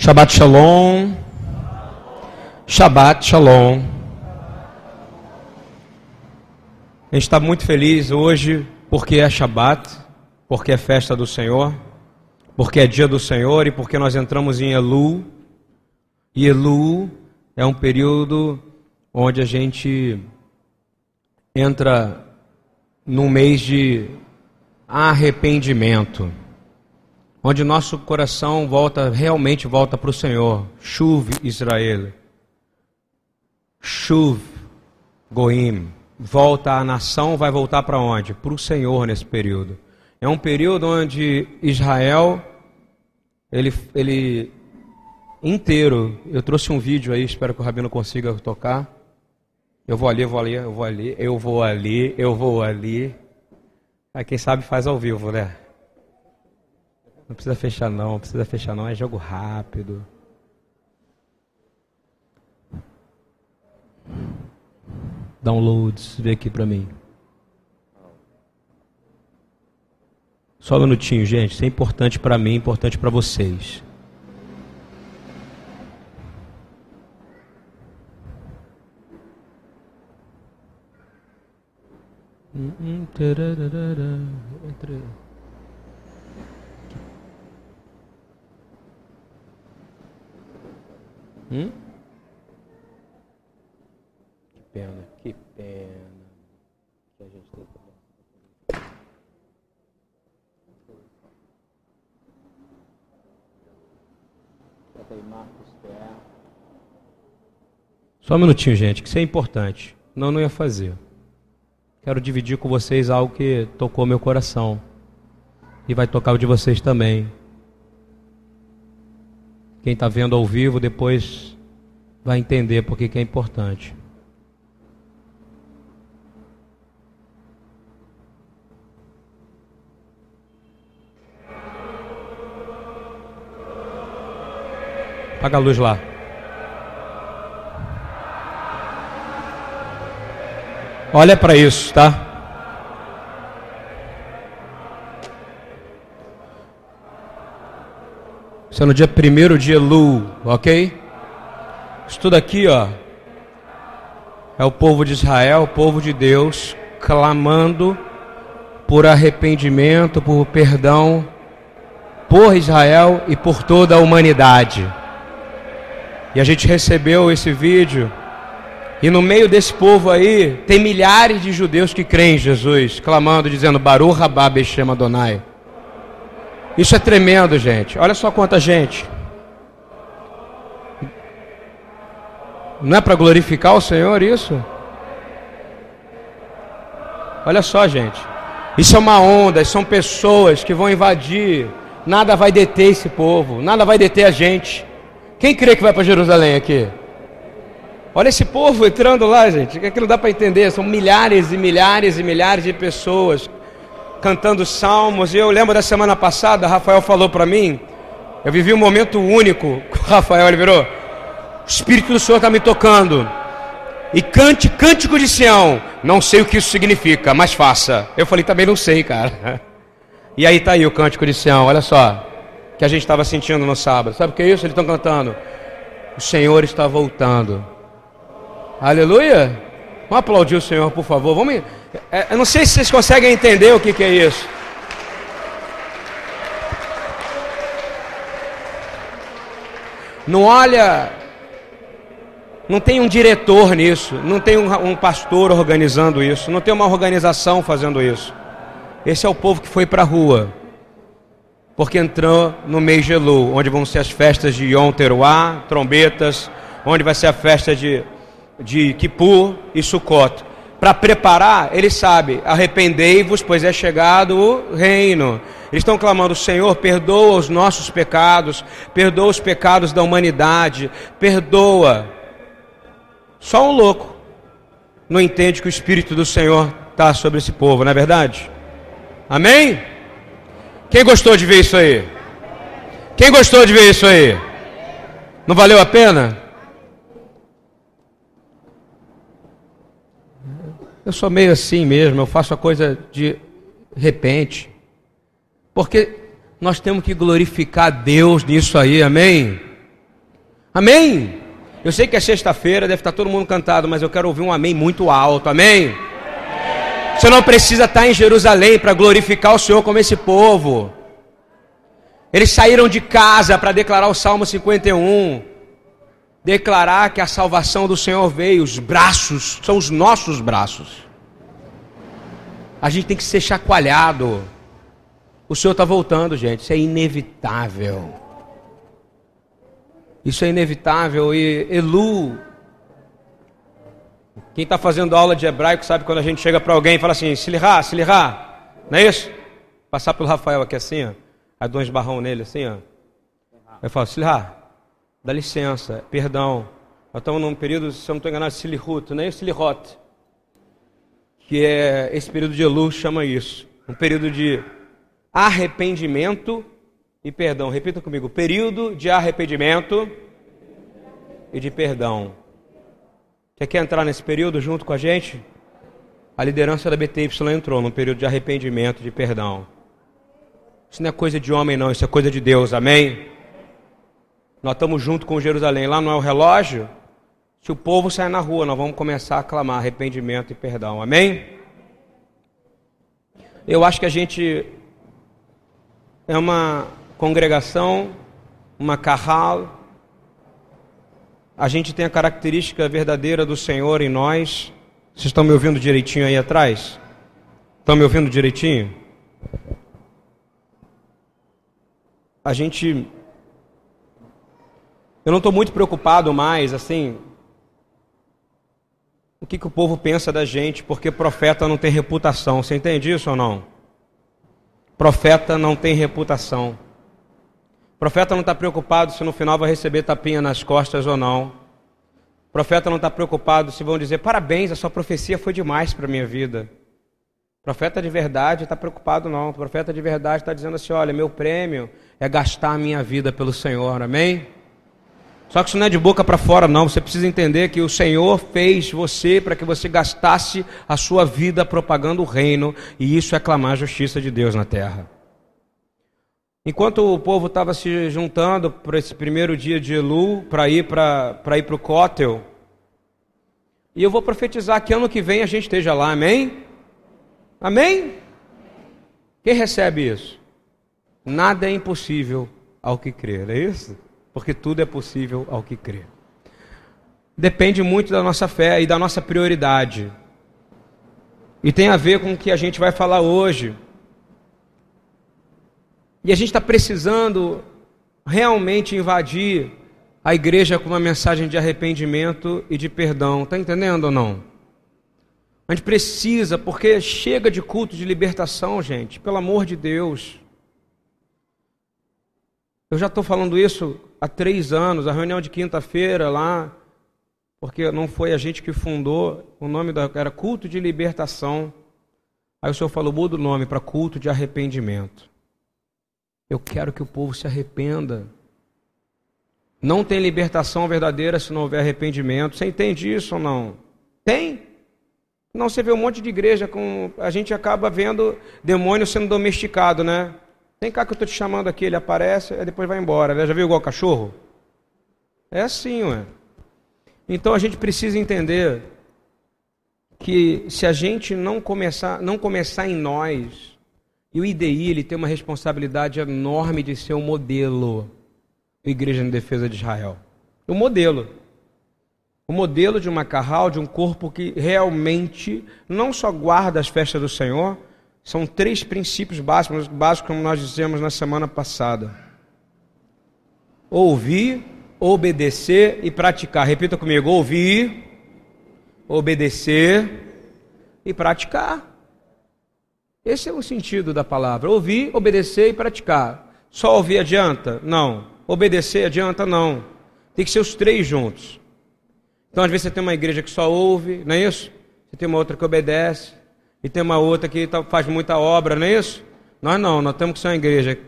Shabbat Shalom. Shabbat Shalom. A gente está muito feliz hoje porque é Shabbat, porque é festa do Senhor, porque é dia do Senhor e porque nós entramos em Elu. E Elu é um período onde a gente entra num mês de arrependimento onde nosso coração volta, realmente volta para o Senhor. Chuv Israel. Chuv Goim. Volta a nação, vai voltar para onde? Para o Senhor nesse período. É um período onde Israel, ele, ele inteiro, eu trouxe um vídeo aí, espero que o Rabino consiga tocar. Eu vou ali, eu vou ali, eu vou ali, eu vou ali, eu vou ali. Aí quem sabe faz ao vivo, né? Não precisa fechar não, não precisa fechar não, é jogo rápido. Downloads, vê aqui pra mim. Só um minutinho, gente. Isso é importante para mim, importante para vocês. Hum, hum, Hum? Que pena, que pena que a gente tem que. Só um minutinho, gente, que isso é importante. Não, não ia fazer. Quero dividir com vocês algo que tocou meu coração. E vai tocar o de vocês também. Quem está vendo ao vivo depois vai entender porque que é importante. Apaga a luz lá. Olha para isso, tá? Isso é no dia 1 de Elu, ok? Isso tudo aqui, ó, é o povo de Israel, o povo de Deus, clamando por arrependimento, por perdão, por Israel e por toda a humanidade. E a gente recebeu esse vídeo, e no meio desse povo aí, tem milhares de judeus que creem em Jesus, clamando, dizendo: Baruch Rabá Beshem Adonai. Isso é tremendo, gente. Olha só quanta gente. Não é para glorificar o Senhor isso? Olha só, gente. Isso é uma onda, são pessoas que vão invadir. Nada vai deter esse povo, nada vai deter a gente. Quem crê que vai para Jerusalém aqui? Olha esse povo entrando lá, gente. Que não dá para entender. São milhares e milhares e milhares de pessoas cantando salmos. E eu lembro da semana passada, Rafael falou para mim, eu vivi um momento único Rafael, ele virou, o Espírito do Senhor está me tocando. E cante cântico de Sião. Não sei o que isso significa, mas faça. Eu falei, também não sei, cara. E aí tá aí o cântico de Sião, olha só. Que a gente estava sentindo no sábado. Sabe o que é isso? Eles estão cantando. O Senhor está voltando. Aleluia. Vamos aplaudir o Senhor, por favor. Vamos. É, eu não sei se vocês conseguem entender o que, que é isso. Não olha, não tem um diretor nisso, não tem um, um, pastor organizando isso, não tem uma organização fazendo isso. Esse é o povo que foi para a rua, porque entrou no mês de Elu, onde vão ser as festas de Yom trombetas, onde vai ser a festa de, de Kippur e Sukkot para preparar, ele sabe: arrependei-vos, pois é chegado o reino. Eles estão clamando: Senhor, perdoa os nossos pecados, perdoa os pecados da humanidade, perdoa. Só um louco não entende que o Espírito do Senhor está sobre esse povo, não é verdade? Amém? Quem gostou de ver isso aí? Quem gostou de ver isso aí? Não valeu a pena? Eu sou meio assim mesmo, eu faço a coisa de repente. Porque nós temos que glorificar Deus nisso aí, amém? Amém? Eu sei que é sexta-feira, deve estar todo mundo cantado, mas eu quero ouvir um amém muito alto. Amém? Você não precisa estar em Jerusalém para glorificar o Senhor como esse povo. Eles saíram de casa para declarar o Salmo 51. Declarar que a salvação do Senhor veio, os braços são os nossos braços. A gente tem que ser chacoalhado. O Senhor está voltando, gente. Isso é inevitável. Isso é inevitável. E Elu, quem está fazendo aula de hebraico sabe quando a gente chega para alguém e fala assim: Silirá, Silirá, não é isso? Passar pelo Rafael aqui assim, ó. Aí dou um esbarrão nele assim, ó. Eu falo: Silirá, dá licença, perdão. Nós estamos num período, se eu não estou enganado, Silirut, não é Silirot. Que é esse período de Elu chama isso. Um período de arrependimento e perdão. Repita comigo: período de arrependimento e de perdão. Você quer entrar nesse período junto com a gente? A liderança da BTY entrou num período de arrependimento e de perdão. Isso não é coisa de homem, não, isso é coisa de Deus, amém? Nós estamos junto com Jerusalém. Lá não é o relógio? Se o povo sair na rua, nós vamos começar a clamar arrependimento e perdão, amém? Eu acho que a gente é uma congregação, uma carral. A gente tem a característica verdadeira do Senhor em nós. Vocês estão me ouvindo direitinho aí atrás? Estão me ouvindo direitinho? A gente. Eu não estou muito preocupado mais, assim. O que, que o povo pensa da gente, porque profeta não tem reputação. Você entende isso ou não? Profeta não tem reputação. Profeta não está preocupado se no final vai receber tapinha nas costas ou não. Profeta não está preocupado se vão dizer parabéns, a sua profecia foi demais para a minha vida. Profeta de verdade está preocupado não. Profeta de verdade está dizendo assim: olha, meu prêmio é gastar a minha vida pelo Senhor, amém? Só que isso não é de boca para fora, não. Você precisa entender que o Senhor fez você para que você gastasse a sua vida propagando o reino, e isso é clamar a justiça de Deus na terra. Enquanto o povo estava se juntando para esse primeiro dia de Elu, para ir para ir o Cótel, e eu vou profetizar que ano que vem a gente esteja lá, amém? Amém? Quem recebe isso? Nada é impossível ao que crer, é isso? Porque tudo é possível ao que crer. Depende muito da nossa fé e da nossa prioridade. E tem a ver com o que a gente vai falar hoje. E a gente está precisando realmente invadir a igreja com uma mensagem de arrependimento e de perdão. Está entendendo ou não? A gente precisa, porque chega de culto de libertação, gente, pelo amor de Deus. Eu já estou falando isso há três anos, a reunião de quinta-feira lá, porque não foi a gente que fundou, o nome da, era culto de libertação. Aí o senhor falou, muda o nome para culto de arrependimento. Eu quero que o povo se arrependa. Não tem libertação verdadeira se não houver arrependimento. Você entende isso ou não? Tem. Não, você vê um monte de igreja com. A gente acaba vendo demônio sendo domesticado, né? Vem cá que eu estou te chamando aqui, ele aparece, e depois vai embora. Já viu igual cachorro? É assim, ué. Então a gente precisa entender que se a gente não começar, não começar em nós e o IDI ele tem uma responsabilidade enorme de ser um modelo, Igreja em Defesa de Israel. O um modelo. O um modelo de uma carral, de um corpo que realmente não só guarda as festas do Senhor, são três princípios básicos, básicos como nós dizemos na semana passada. Ouvir, obedecer e praticar. Repita comigo: ouvir, obedecer e praticar. Esse é o sentido da palavra: ouvir, obedecer e praticar. Só ouvir adianta? Não. Obedecer adianta? Não. Tem que ser os três juntos. Então, às vezes, você tem uma igreja que só ouve, não é isso? Você tem uma outra que obedece, e tem uma outra que tá, faz muita obra, não é isso? Nós não, nós temos que ser uma igreja que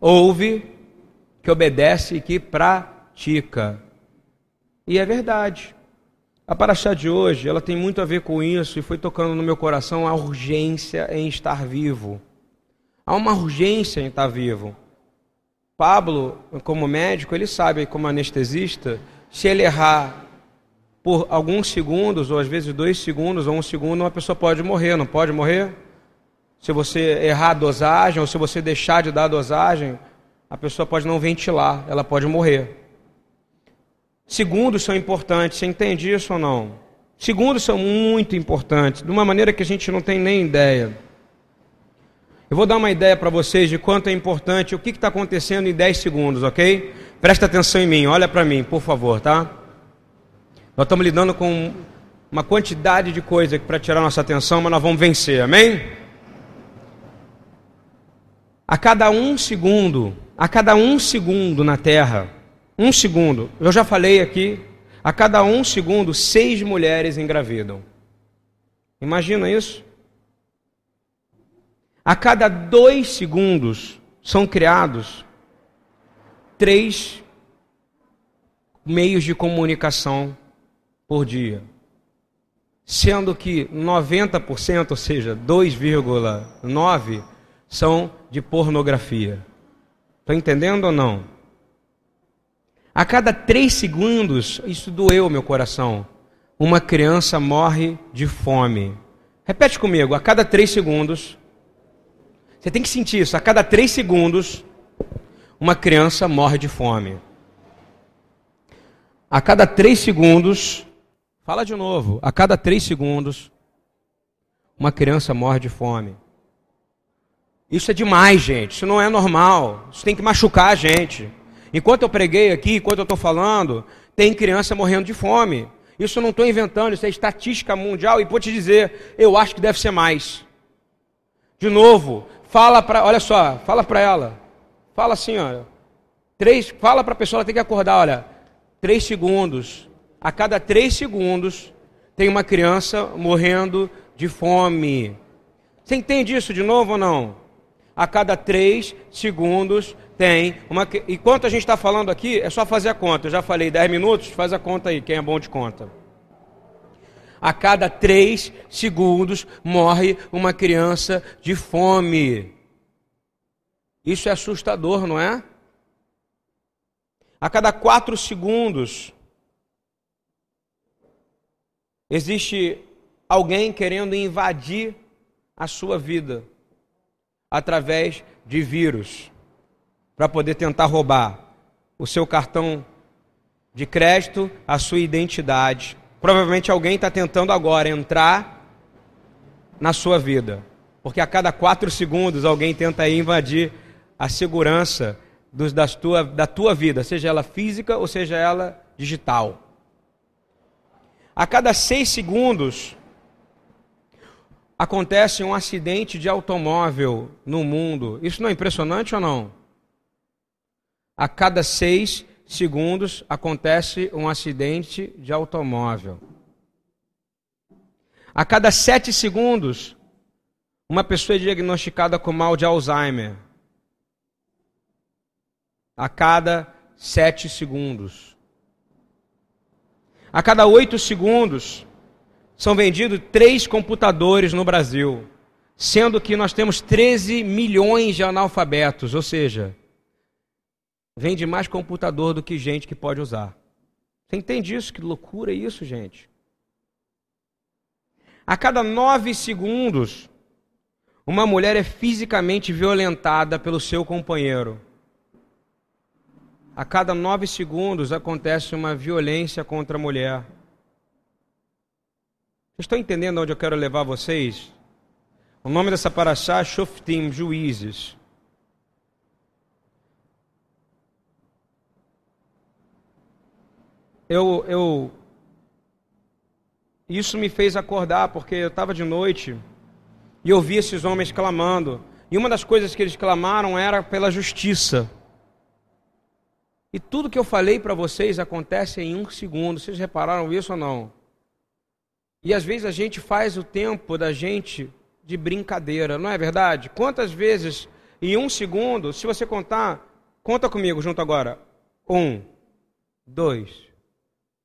ouve, que obedece e que pratica. E é verdade. A paraxá de hoje, ela tem muito a ver com isso e foi tocando no meu coração a urgência em estar vivo. Há uma urgência em estar vivo. Pablo, como médico, ele sabe, como anestesista, se ele errar por alguns segundos, ou às vezes dois segundos, ou um segundo, uma pessoa pode morrer, não pode morrer? Se você errar a dosagem, ou se você deixar de dar a dosagem, a pessoa pode não ventilar, ela pode morrer. Segundos são importantes, você entende isso ou não? Segundos são muito importantes, de uma maneira que a gente não tem nem ideia. Eu vou dar uma ideia para vocês de quanto é importante, o que está acontecendo em 10 segundos, ok? Presta atenção em mim, olha para mim, por favor, tá? Nós estamos lidando com uma quantidade de coisa para tirar nossa atenção, mas nós vamos vencer, amém? A cada um segundo, a cada um segundo na Terra, um segundo, eu já falei aqui, a cada um segundo, seis mulheres engravidam. Imagina isso? A cada dois segundos são criados três meios de comunicação por dia. Sendo que 90%, ou seja, 2,9% são de pornografia. Está entendendo ou não? A cada três segundos, isso doeu meu coração. Uma criança morre de fome. Repete comigo, a cada três segundos. Você tem que sentir isso. A cada três segundos, uma criança morre de fome. A cada três segundos, fala de novo. A cada três segundos, uma criança morre de fome. Isso é demais, gente. Isso não é normal. Isso tem que machucar a gente. Enquanto eu preguei aqui, enquanto eu estou falando, tem criança morrendo de fome. Isso eu não estou inventando, isso é estatística mundial e vou te dizer, eu acho que deve ser mais. De novo, fala para, olha só, fala para ela, fala assim, olha, três, fala para a pessoa, ela tem que acordar, olha, três segundos, a cada três segundos tem uma criança morrendo de fome. Você entende isso de novo ou não? A cada três segundos tem uma. Enquanto a gente está falando aqui, é só fazer a conta. Eu já falei 10 minutos, faz a conta aí, quem é bom de conta. A cada três segundos morre uma criança de fome. Isso é assustador, não é? A cada quatro segundos existe alguém querendo invadir a sua vida através de vírus para poder tentar roubar o seu cartão de crédito, a sua identidade. Provavelmente alguém está tentando agora entrar na sua vida, porque a cada quatro segundos alguém tenta invadir a segurança dos, das tua, da tua vida, seja ela física ou seja ela digital. A cada seis segundos acontece um acidente de automóvel no mundo. Isso não é impressionante ou não? a cada seis segundos acontece um acidente de automóvel. A cada sete segundos, uma pessoa é diagnosticada com mal de Alzheimer. A cada sete segundos. A cada oito segundos, são vendidos três computadores no Brasil, sendo que nós temos 13 milhões de analfabetos, ou seja, vende mais computador do que gente que pode usar. Você entende isso? Que loucura é isso, gente? A cada nove segundos, uma mulher é fisicamente violentada pelo seu companheiro. A cada nove segundos acontece uma violência contra a mulher. Vocês estão entendendo onde eu quero levar vocês? O nome dessa paraxá é Shoftim, juízes. eu, eu isso me fez acordar porque eu estava de noite e eu vi esses homens clamando. E uma das coisas que eles clamaram era pela justiça. E tudo que eu falei para vocês acontece em um segundo. Vocês repararam isso ou não? E às vezes a gente faz o tempo da gente de brincadeira, não é verdade? Quantas vezes em um segundo, se você contar, conta comigo junto agora. Um, dois,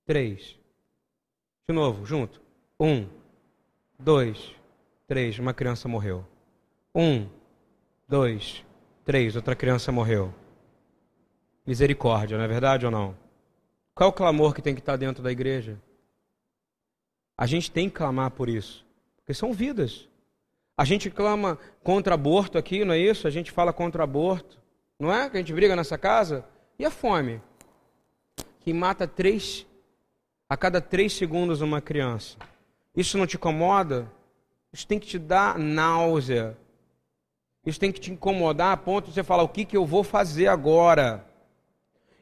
três. De novo, junto. Um, dois, três. Uma criança morreu. Um, dois, três. Outra criança morreu. Misericórdia, não é verdade ou não? Qual é o clamor que tem que estar dentro da igreja? A gente tem que clamar por isso, porque são vidas. A gente clama contra aborto aqui, não é isso? A gente fala contra aborto, não é? Que a gente briga nessa casa. E a fome? Que mata três, a cada três segundos uma criança. Isso não te incomoda? Isso tem que te dar náusea. Isso tem que te incomodar a ponto de você falar: o que, que eu vou fazer agora?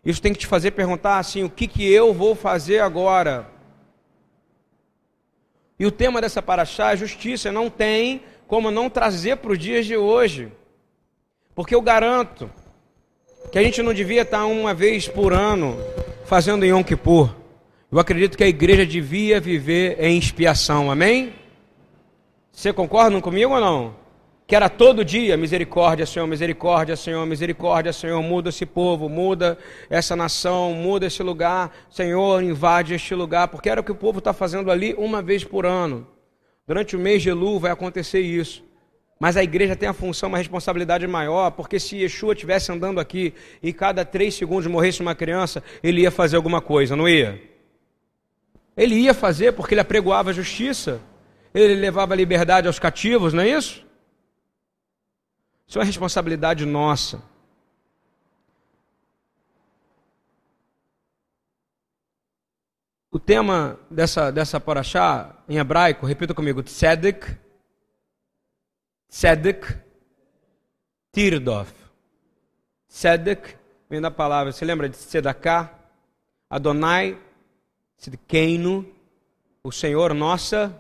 Isso tem que te fazer perguntar assim: o que, que eu vou fazer agora? E o tema dessa paraxá é justiça. Não tem como não trazer para os dias de hoje. Porque eu garanto que a gente não devia estar uma vez por ano fazendo Yom Kippur. Eu acredito que a igreja devia viver em expiação. Amém? Você concorda comigo ou não? Que era todo dia, misericórdia, Senhor, misericórdia, Senhor, misericórdia, Senhor, muda esse povo, muda essa nação, muda esse lugar, Senhor, invade este lugar, porque era o que o povo está fazendo ali uma vez por ano. Durante o mês de Elu vai acontecer isso. Mas a igreja tem a função, uma responsabilidade maior, porque se Yeshua estivesse andando aqui e cada três segundos morresse uma criança, ele ia fazer alguma coisa, não ia? Ele ia fazer porque ele apregoava a justiça, ele levava a liberdade aos cativos, não é isso? Isso é uma responsabilidade nossa. O tema dessa, dessa paraxá, em hebraico, repita comigo, tzedek, tzedek, tirdof. Tzedek vem da palavra, você lembra de Sedaká? Adonai, Tzedkeinu, o Senhor, nossa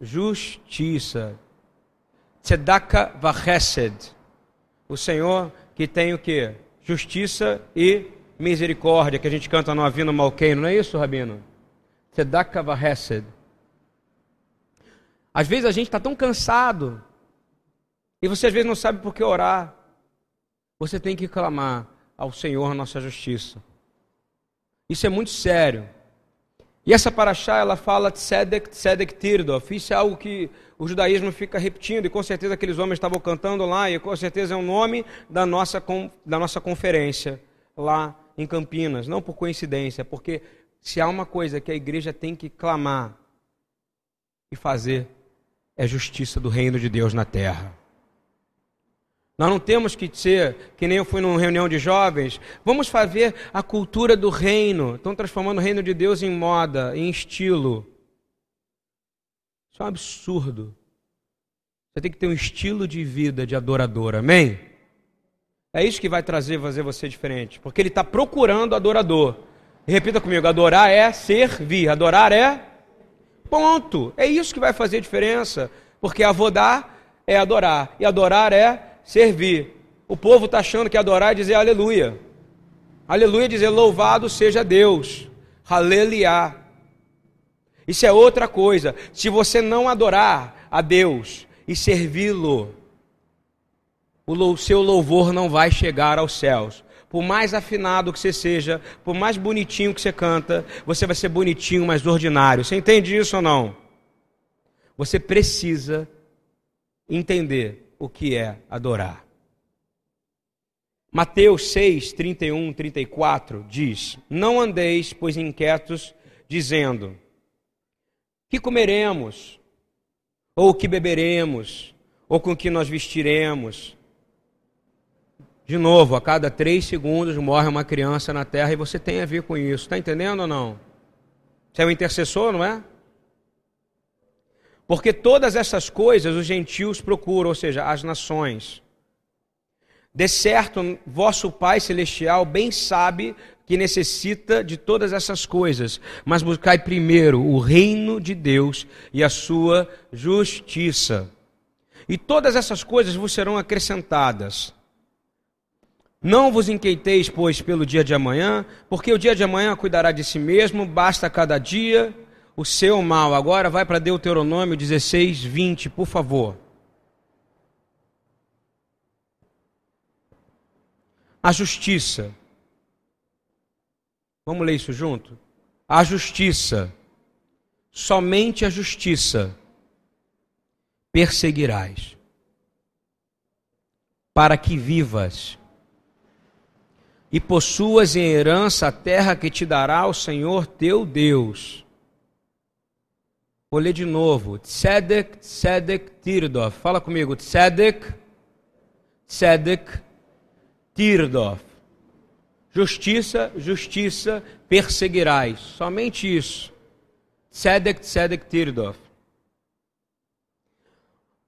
justiça. Tzedaka vachesed o Senhor que tem o que? Justiça e misericórdia, que a gente canta no Avino Malkeino, não é isso, Rabino? Tzedaka vahesed. Às vezes a gente está tão cansado e você às vezes não sabe por que orar. Você tem que clamar ao Senhor nossa justiça. Isso é muito sério. E essa paraxá, ela fala Tzedek, Tzedek Tirdof. Isso é algo que o judaísmo fica repetindo, e com certeza aqueles homens estavam cantando lá, e com certeza é o nome da nossa, da nossa conferência lá em Campinas. Não por coincidência, porque se há uma coisa que a igreja tem que clamar e fazer, é justiça do reino de Deus na terra. Nós não temos que ser, que nem eu fui numa reunião de jovens, vamos fazer a cultura do reino. Estão transformando o reino de Deus em moda, em estilo. Isso é um absurdo. Você tem que ter um estilo de vida de adorador, amém? É isso que vai trazer, fazer você diferente. Porque ele está procurando adorador. Repita comigo: adorar é servir, adorar é. Ponto. É isso que vai fazer diferença. Porque avodar é adorar, e adorar é servir. O povo está achando que adorar é dizer aleluia. Aleluia é dizer louvado seja Deus. Aleluia. Isso é outra coisa. Se você não adorar a Deus e servi-lo, o seu louvor não vai chegar aos céus. Por mais afinado que você seja, por mais bonitinho que você canta, você vai ser bonitinho, mas ordinário. Você entende isso ou não? Você precisa entender o que é adorar. Mateus 6, 31, 34 diz: Não andeis, pois, inquietos, dizendo: Que comeremos? Ou o que beberemos? Ou com que nós vestiremos? De novo, a cada três segundos morre uma criança na terra e você tem a ver com isso. Está entendendo ou não? Você é um intercessor, não é? Porque todas essas coisas os gentios procuram, ou seja, as nações. De certo, vosso Pai Celestial bem sabe que necessita de todas essas coisas, mas buscai primeiro o reino de Deus e a sua justiça. E todas essas coisas vos serão acrescentadas. Não vos inquieteis, pois, pelo dia de amanhã, porque o dia de amanhã cuidará de si mesmo, basta cada dia o seu mal. Agora vai para Deuteronômio 16, 20, por favor. A justiça. Vamos ler isso junto? A justiça, somente a justiça, perseguirás, para que vivas. e possuas em herança a terra que te dará o Senhor teu Deus. Vou ler de novo. Tzedek, Tzedek, Tirdof. Fala comigo. Tzedek, Tzedek, Tirdof. Justiça, justiça, perseguirás. Somente isso. Tzedek, Tzedek, Tirdof.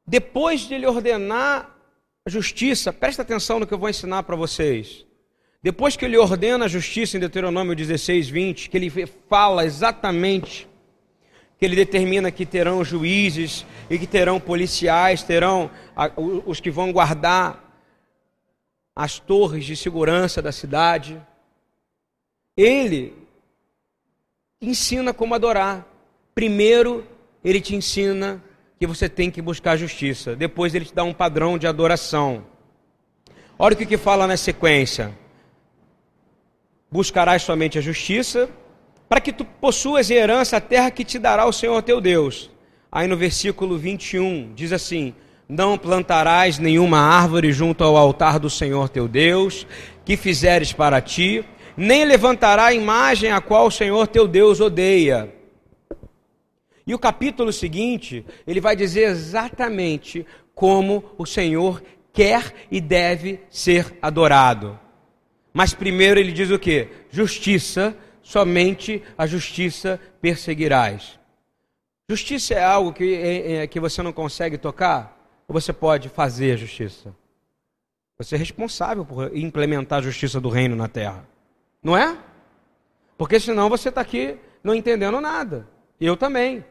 Depois de ele ordenar a justiça, presta atenção no que eu vou ensinar para vocês. Depois que ele ordena a justiça em Deuteronômio 16, 20, que ele fala exatamente, que ele determina que terão juízes e que terão policiais, terão os que vão guardar as torres de segurança da cidade. Ele ensina como adorar. Primeiro, ele te ensina que você tem que buscar justiça. Depois ele te dá um padrão de adoração. Olha o que, que fala na sequência. Buscarás somente a justiça, para que tu possuas em herança a terra que te dará o Senhor teu Deus. Aí no versículo 21 diz assim: Não plantarás nenhuma árvore junto ao altar do Senhor teu Deus, que fizeres para ti, nem levantará a imagem a qual o Senhor teu Deus odeia e o capítulo seguinte, ele vai dizer exatamente como o Senhor quer e deve ser adorado. Mas primeiro ele diz o que? Justiça, somente a justiça perseguirás. Justiça é algo que, é, é, que você não consegue tocar? Ou você pode fazer a justiça? Você é responsável por implementar a justiça do reino na terra. Não é? Porque senão você está aqui não entendendo nada. Eu também.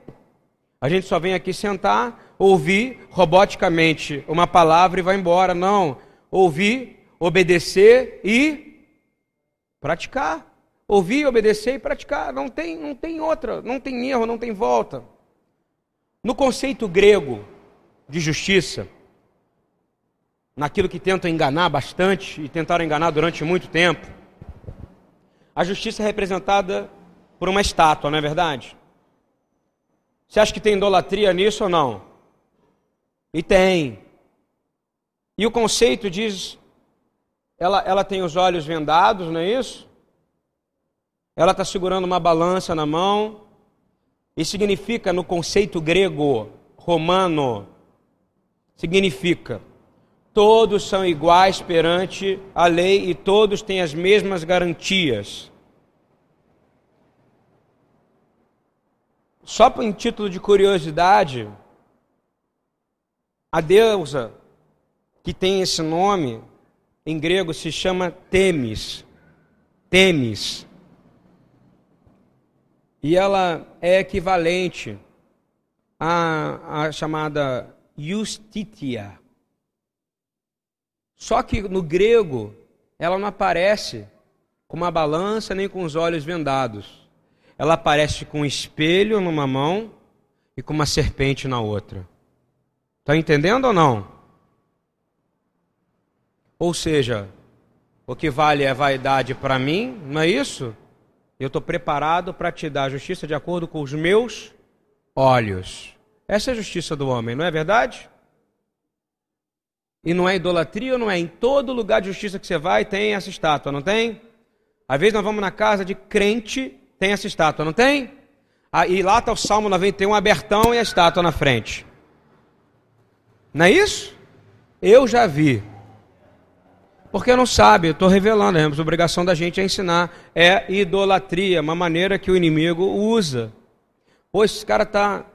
A gente só vem aqui sentar, ouvir roboticamente uma palavra e vai embora. Não. Ouvir, obedecer e praticar. Ouvir, obedecer e praticar. Não tem, não tem outra, não tem erro, não tem volta. No conceito grego de justiça, naquilo que tentam enganar bastante e tentaram enganar durante muito tempo, a justiça é representada por uma estátua, não é verdade? Você acha que tem idolatria nisso ou não? E tem. E o conceito diz: ela, ela tem os olhos vendados, não é isso? Ela está segurando uma balança na mão. E significa, no conceito grego, romano, significa: todos são iguais perante a lei e todos têm as mesmas garantias. Só em título de curiosidade, a deusa que tem esse nome em grego se chama Temis. Temis. E ela é equivalente à, à chamada Justitia. Só que no grego ela não aparece com uma balança nem com os olhos vendados ela aparece com um espelho numa mão e com uma serpente na outra. Está entendendo ou não? Ou seja, o que vale é vaidade para mim, não é isso? Eu estou preparado para te dar justiça de acordo com os meus olhos. Essa é a justiça do homem, não é verdade? E não é idolatria ou não é? Em todo lugar de justiça que você vai tem essa estátua, não tem? Às vezes nós vamos na casa de crente tem essa estátua, não tem? Ah, e lá está o Salmo 91 abertão e a estátua na frente. Não é isso? Eu já vi. Porque não sabe, eu estou revelando, a obrigação da gente é ensinar. É idolatria, uma maneira que o inimigo usa. Pois esse cara está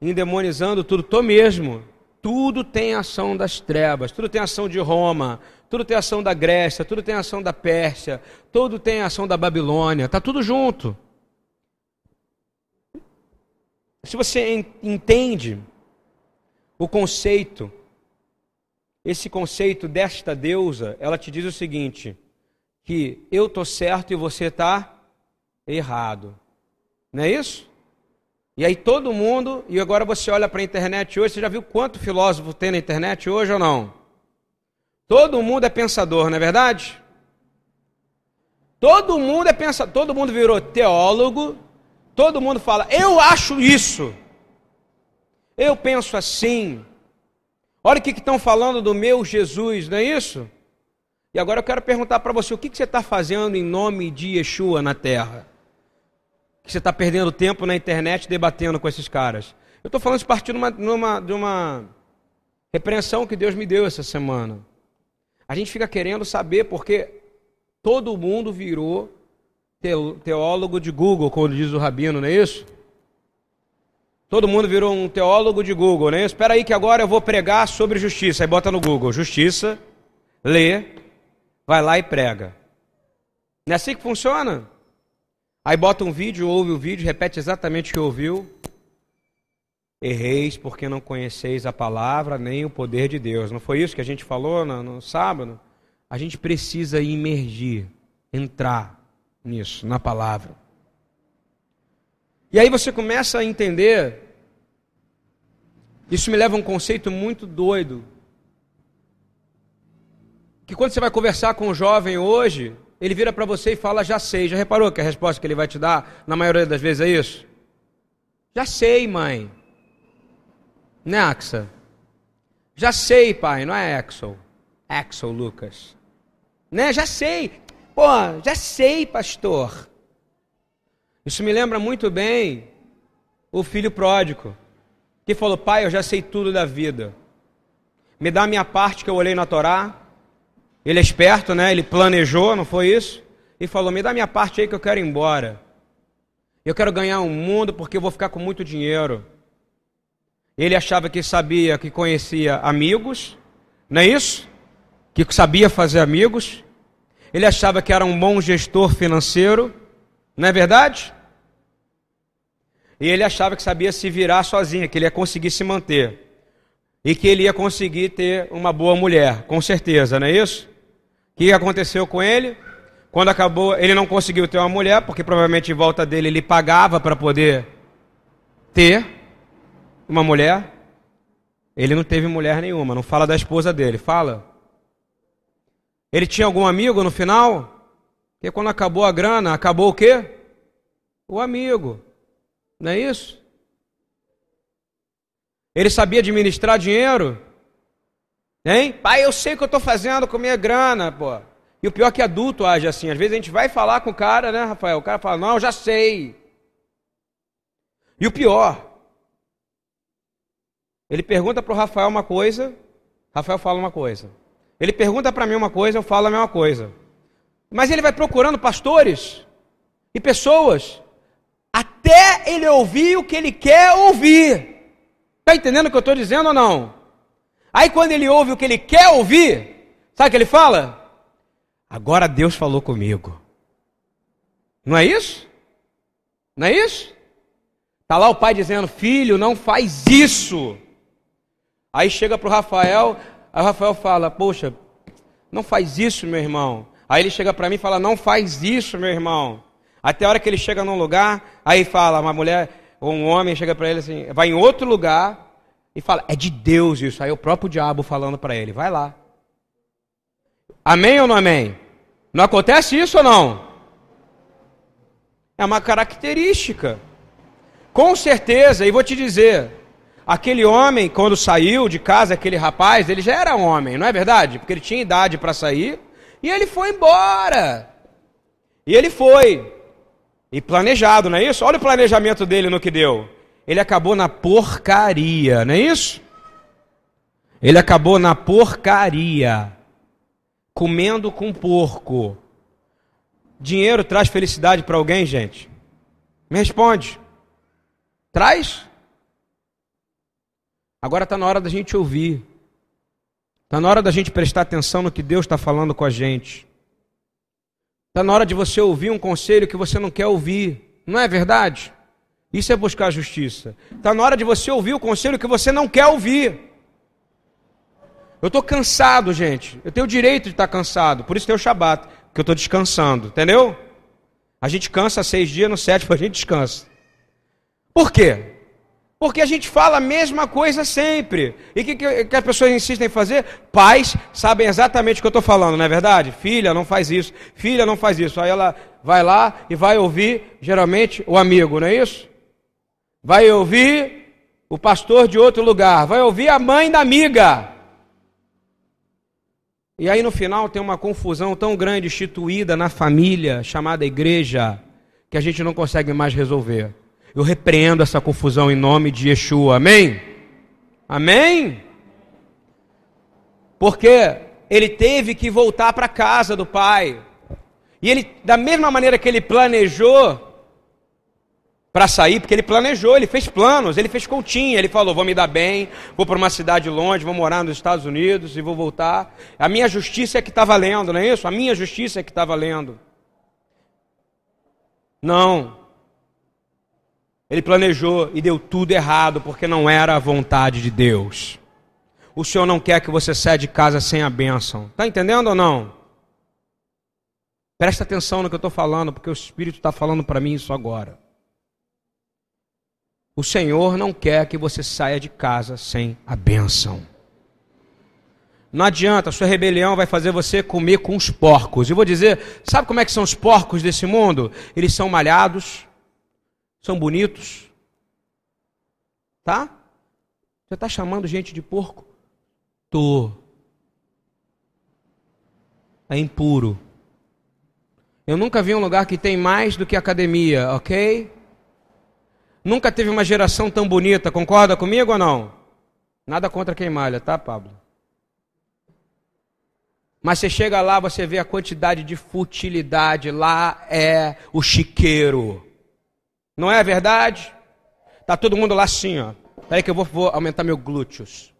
endemonizando tudo, estou mesmo. Tudo tem ação das trevas, tudo tem ação de Roma, tudo tem ação da Grécia, tudo tem ação da Pérsia, tudo tem ação da Babilônia, está tudo junto. Se você entende o conceito, esse conceito desta deusa, ela te diz o seguinte: que eu estou certo e você está errado. Não é isso? E aí todo mundo, e agora você olha para a internet hoje, você já viu quanto filósofo tem na internet hoje ou não? Todo mundo é pensador, não é verdade? Todo mundo é pensador, todo mundo virou teólogo, Todo mundo fala, eu acho isso. Eu penso assim. Olha o que estão falando do meu Jesus, não é isso? E agora eu quero perguntar para você: o que, que você está fazendo em nome de Yeshua na terra? Que você está perdendo tempo na internet debatendo com esses caras. Eu estou falando de uma, numa, de uma repreensão que Deus me deu essa semana. A gente fica querendo saber porque todo mundo virou teólogo de Google, como diz o Rabino, não é isso? Todo mundo virou um teólogo de Google, né? Espera aí que agora eu vou pregar sobre justiça. Aí bota no Google, justiça, lê, vai lá e prega. Não é assim que funciona? Aí bota um vídeo, ouve o vídeo, repete exatamente o que ouviu. Erreis porque não conheceis a palavra nem o poder de Deus. Não foi isso que a gente falou no, no sábado? A gente precisa imergir, entrar nisso, na palavra. E aí você começa a entender. Isso me leva a um conceito muito doido. Que quando você vai conversar com um jovem hoje, ele vira para você e fala: Já sei. Já reparou que a resposta que ele vai te dar, na maioria das vezes, é isso? Já sei, mãe. Né, Axa? Já sei, pai, não é Axel. Axel, Lucas. Né, já sei. Pô, já sei, pastor. Isso me lembra muito bem o filho pródigo, que falou: Pai, eu já sei tudo da vida. Me dá a minha parte que eu olhei na Torá. Ele é esperto, né? Ele planejou, não foi isso? E falou: Me dá minha parte aí que eu quero ir embora. Eu quero ganhar um mundo porque eu vou ficar com muito dinheiro. Ele achava que sabia, que conhecia amigos, não é isso? Que sabia fazer amigos. Ele achava que era um bom gestor financeiro, não é verdade? E ele achava que sabia se virar sozinho, que ele ia conseguir se manter. E que ele ia conseguir ter uma boa mulher, com certeza, não é isso? Que aconteceu com ele? Quando acabou, ele não conseguiu ter uma mulher, porque provavelmente em volta dele ele pagava para poder ter uma mulher. Ele não teve mulher nenhuma, não fala da esposa dele, fala. Ele tinha algum amigo no final? Porque quando acabou a grana, acabou o quê? O amigo. Não é isso? Ele sabia administrar dinheiro? Hein? Pai, eu sei o que eu estou fazendo com minha grana, pô. E o pior é que adulto age assim. Às vezes a gente vai falar com o cara, né, Rafael? O cara fala, não, eu já sei. E o pior, ele pergunta para o Rafael uma coisa, Rafael fala uma coisa. Ele pergunta para mim uma coisa, eu falo a mesma coisa. Mas ele vai procurando pastores e pessoas até ele ouvir o que ele quer ouvir. Está entendendo o que eu estou dizendo ou não? Aí quando ele ouve o que ele quer ouvir, sabe o que ele fala? Agora Deus falou comigo. Não é isso? Não é isso? Está lá o pai dizendo, filho, não faz isso. Aí chega para o Rafael, aí o Rafael fala, poxa, não faz isso, meu irmão. Aí ele chega para mim e fala, não faz isso, meu irmão. Até a hora que ele chega num lugar, aí fala, uma mulher ou um homem chega para ele assim, vai em outro lugar e fala, é de Deus isso. Aí o próprio diabo falando para ele, vai lá. Amém ou não amém? Não acontece isso ou não? É uma característica. Com certeza, e vou te dizer, aquele homem, quando saiu de casa, aquele rapaz, ele já era homem, não é verdade? Porque ele tinha idade para sair, e ele foi embora. E ele foi. E planejado, não é isso? Olha o planejamento dele no que deu. Ele acabou na porcaria, não é isso? Ele acabou na porcaria. Comendo com porco. Dinheiro traz felicidade para alguém, gente? Me responde. Traz? Agora está na hora da gente ouvir. Está na hora da gente prestar atenção no que Deus está falando com a gente. Está na hora de você ouvir um conselho que você não quer ouvir. Não é verdade? Isso é buscar justiça. Está na hora de você ouvir o conselho que você não quer ouvir. Eu estou cansado, gente. Eu tenho o direito de estar tá cansado. Por isso tem o Shabat, que eu estou descansando. Entendeu? A gente cansa seis dias, no sétimo a gente descansa. Por quê? Porque a gente fala a mesma coisa sempre. E o que, que, que, as pessoas insistem em fazer? Pais sabem exatamente o que eu estou falando, não é verdade? Filha, não faz isso. Filha, não faz isso. Aí ela vai lá e vai ouvir, geralmente, o amigo, não é isso? Vai ouvir o pastor de outro lugar. Vai ouvir a mãe da amiga. E aí no final tem uma confusão tão grande instituída na família, chamada igreja, que a gente não consegue mais resolver. Eu repreendo essa confusão em nome de Yeshua. Amém? Amém? Porque ele teve que voltar para casa do pai. E ele, da mesma maneira que ele planejou para sair, porque ele planejou, ele fez planos, ele fez continha, ele falou: vou me dar bem, vou para uma cidade longe, vou morar nos Estados Unidos e vou voltar. A minha justiça é que está valendo, não é isso? A minha justiça é que está valendo. Não. Ele planejou e deu tudo errado porque não era a vontade de Deus. O Senhor não quer que você saia de casa sem a bênção. Está entendendo ou não? Presta atenção no que eu estou falando, porque o Espírito está falando para mim isso agora. O Senhor não quer que você saia de casa sem a bênção. Não adianta, sua rebelião vai fazer você comer com os porcos. E vou dizer, sabe como é que são os porcos desse mundo? Eles são malhados, são bonitos. Tá? Você está chamando gente de porco? Tô. É impuro. Eu nunca vi um lugar que tem mais do que academia, ok? Nunca teve uma geração tão bonita, concorda comigo ou não? Nada contra quem malha, tá, Pablo? Mas você chega lá, você vê a quantidade de futilidade, lá é o chiqueiro. Não é verdade? Tá todo mundo lá assim, ó. Peraí que eu vou, vou aumentar meu glúteos.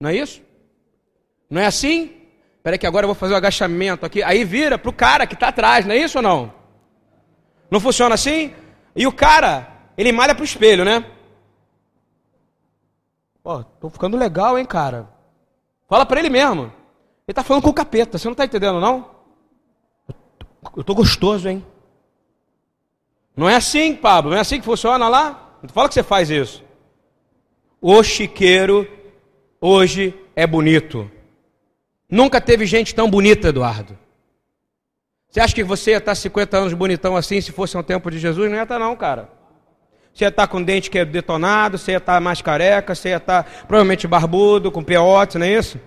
Não é isso? Não é assim? Peraí que agora eu vou fazer o um agachamento aqui. Aí vira pro cara que está atrás, não é isso ou não? Não funciona assim? E o cara, ele malha pro espelho, né? Ó, tô ficando legal, hein, cara? Fala para ele mesmo. Ele tá falando com o capeta, você não tá entendendo, não? Eu tô gostoso, hein? Não é assim, Pablo, não é assim que funciona lá? Não fala que você faz isso. O chiqueiro hoje é bonito. Nunca teve gente tão bonita, Eduardo. Você acha que você ia estar 50 anos bonitão assim se fosse um tempo de Jesus? Não ia estar, não, cara. Você ia estar com dente que é detonado, você ia estar mais careca, você ia estar provavelmente barbudo, com peote, não é isso?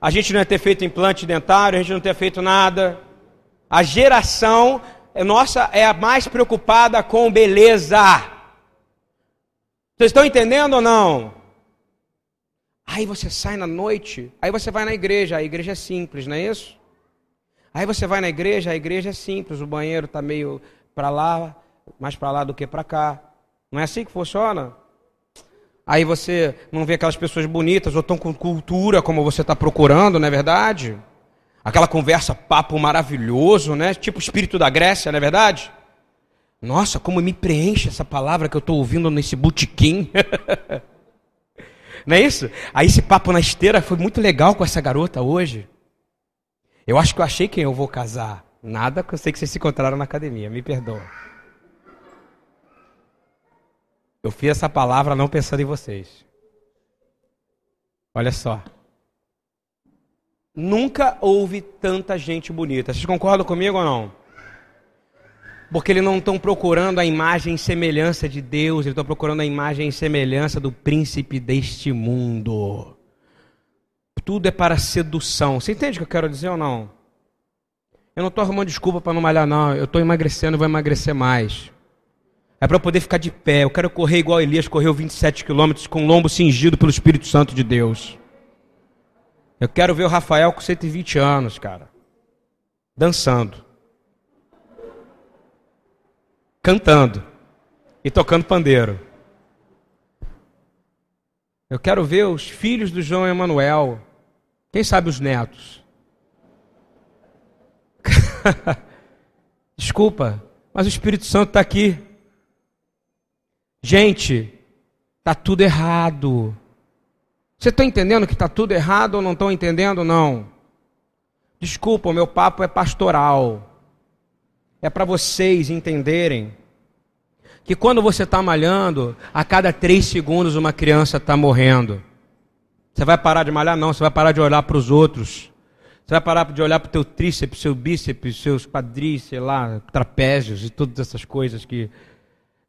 A gente não ia ter feito implante dentário, a gente não ter feito nada. A geração é, nossa é a mais preocupada com beleza. Vocês estão entendendo ou não? Aí você sai na noite, aí você vai na igreja, a igreja é simples, não é isso? Aí você vai na igreja, a igreja é simples, o banheiro está meio para lá, mais para lá do que para cá. Não é assim que funciona? Aí você não vê aquelas pessoas bonitas ou tão com cultura como você está procurando, não é verdade? Aquela conversa, papo maravilhoso, né? Tipo espírito da Grécia, não é verdade? Nossa, como me preenche essa palavra que eu estou ouvindo nesse botequim. não é isso? Aí esse papo na esteira foi muito legal com essa garota hoje. Eu acho que eu achei quem eu vou casar. Nada que eu sei que vocês se encontraram na academia, me perdoa. Eu fiz essa palavra não pensando em vocês. Olha só. Nunca houve tanta gente bonita. Vocês concordam comigo ou não? Porque eles não estão procurando a imagem e semelhança de Deus, eles estão procurando a imagem e semelhança do príncipe deste mundo. Tudo é para sedução. Você entende o que eu quero dizer ou não? Eu não estou arrumando desculpa para não malhar, não. Eu estou emagrecendo e vou emagrecer mais. É para eu poder ficar de pé. Eu quero correr igual Elias correu 27 quilômetros com o lombo cingido pelo Espírito Santo de Deus. Eu quero ver o Rafael com 120 anos, cara. Dançando. Cantando. E tocando pandeiro. Eu quero ver os filhos do João Emanuel. Quem sabe os netos? Desculpa, mas o Espírito Santo está aqui. Gente, está tudo errado. Você está entendendo que está tudo errado ou não estão entendendo? Não. Desculpa, o meu papo é pastoral. É para vocês entenderem que quando você está malhando, a cada três segundos uma criança está morrendo. Você vai parar de malhar? Não, você vai parar de olhar para os outros. Você vai parar de olhar para o teu tríceps, seu bíceps, seus quadris, sei lá, trapézios e todas essas coisas que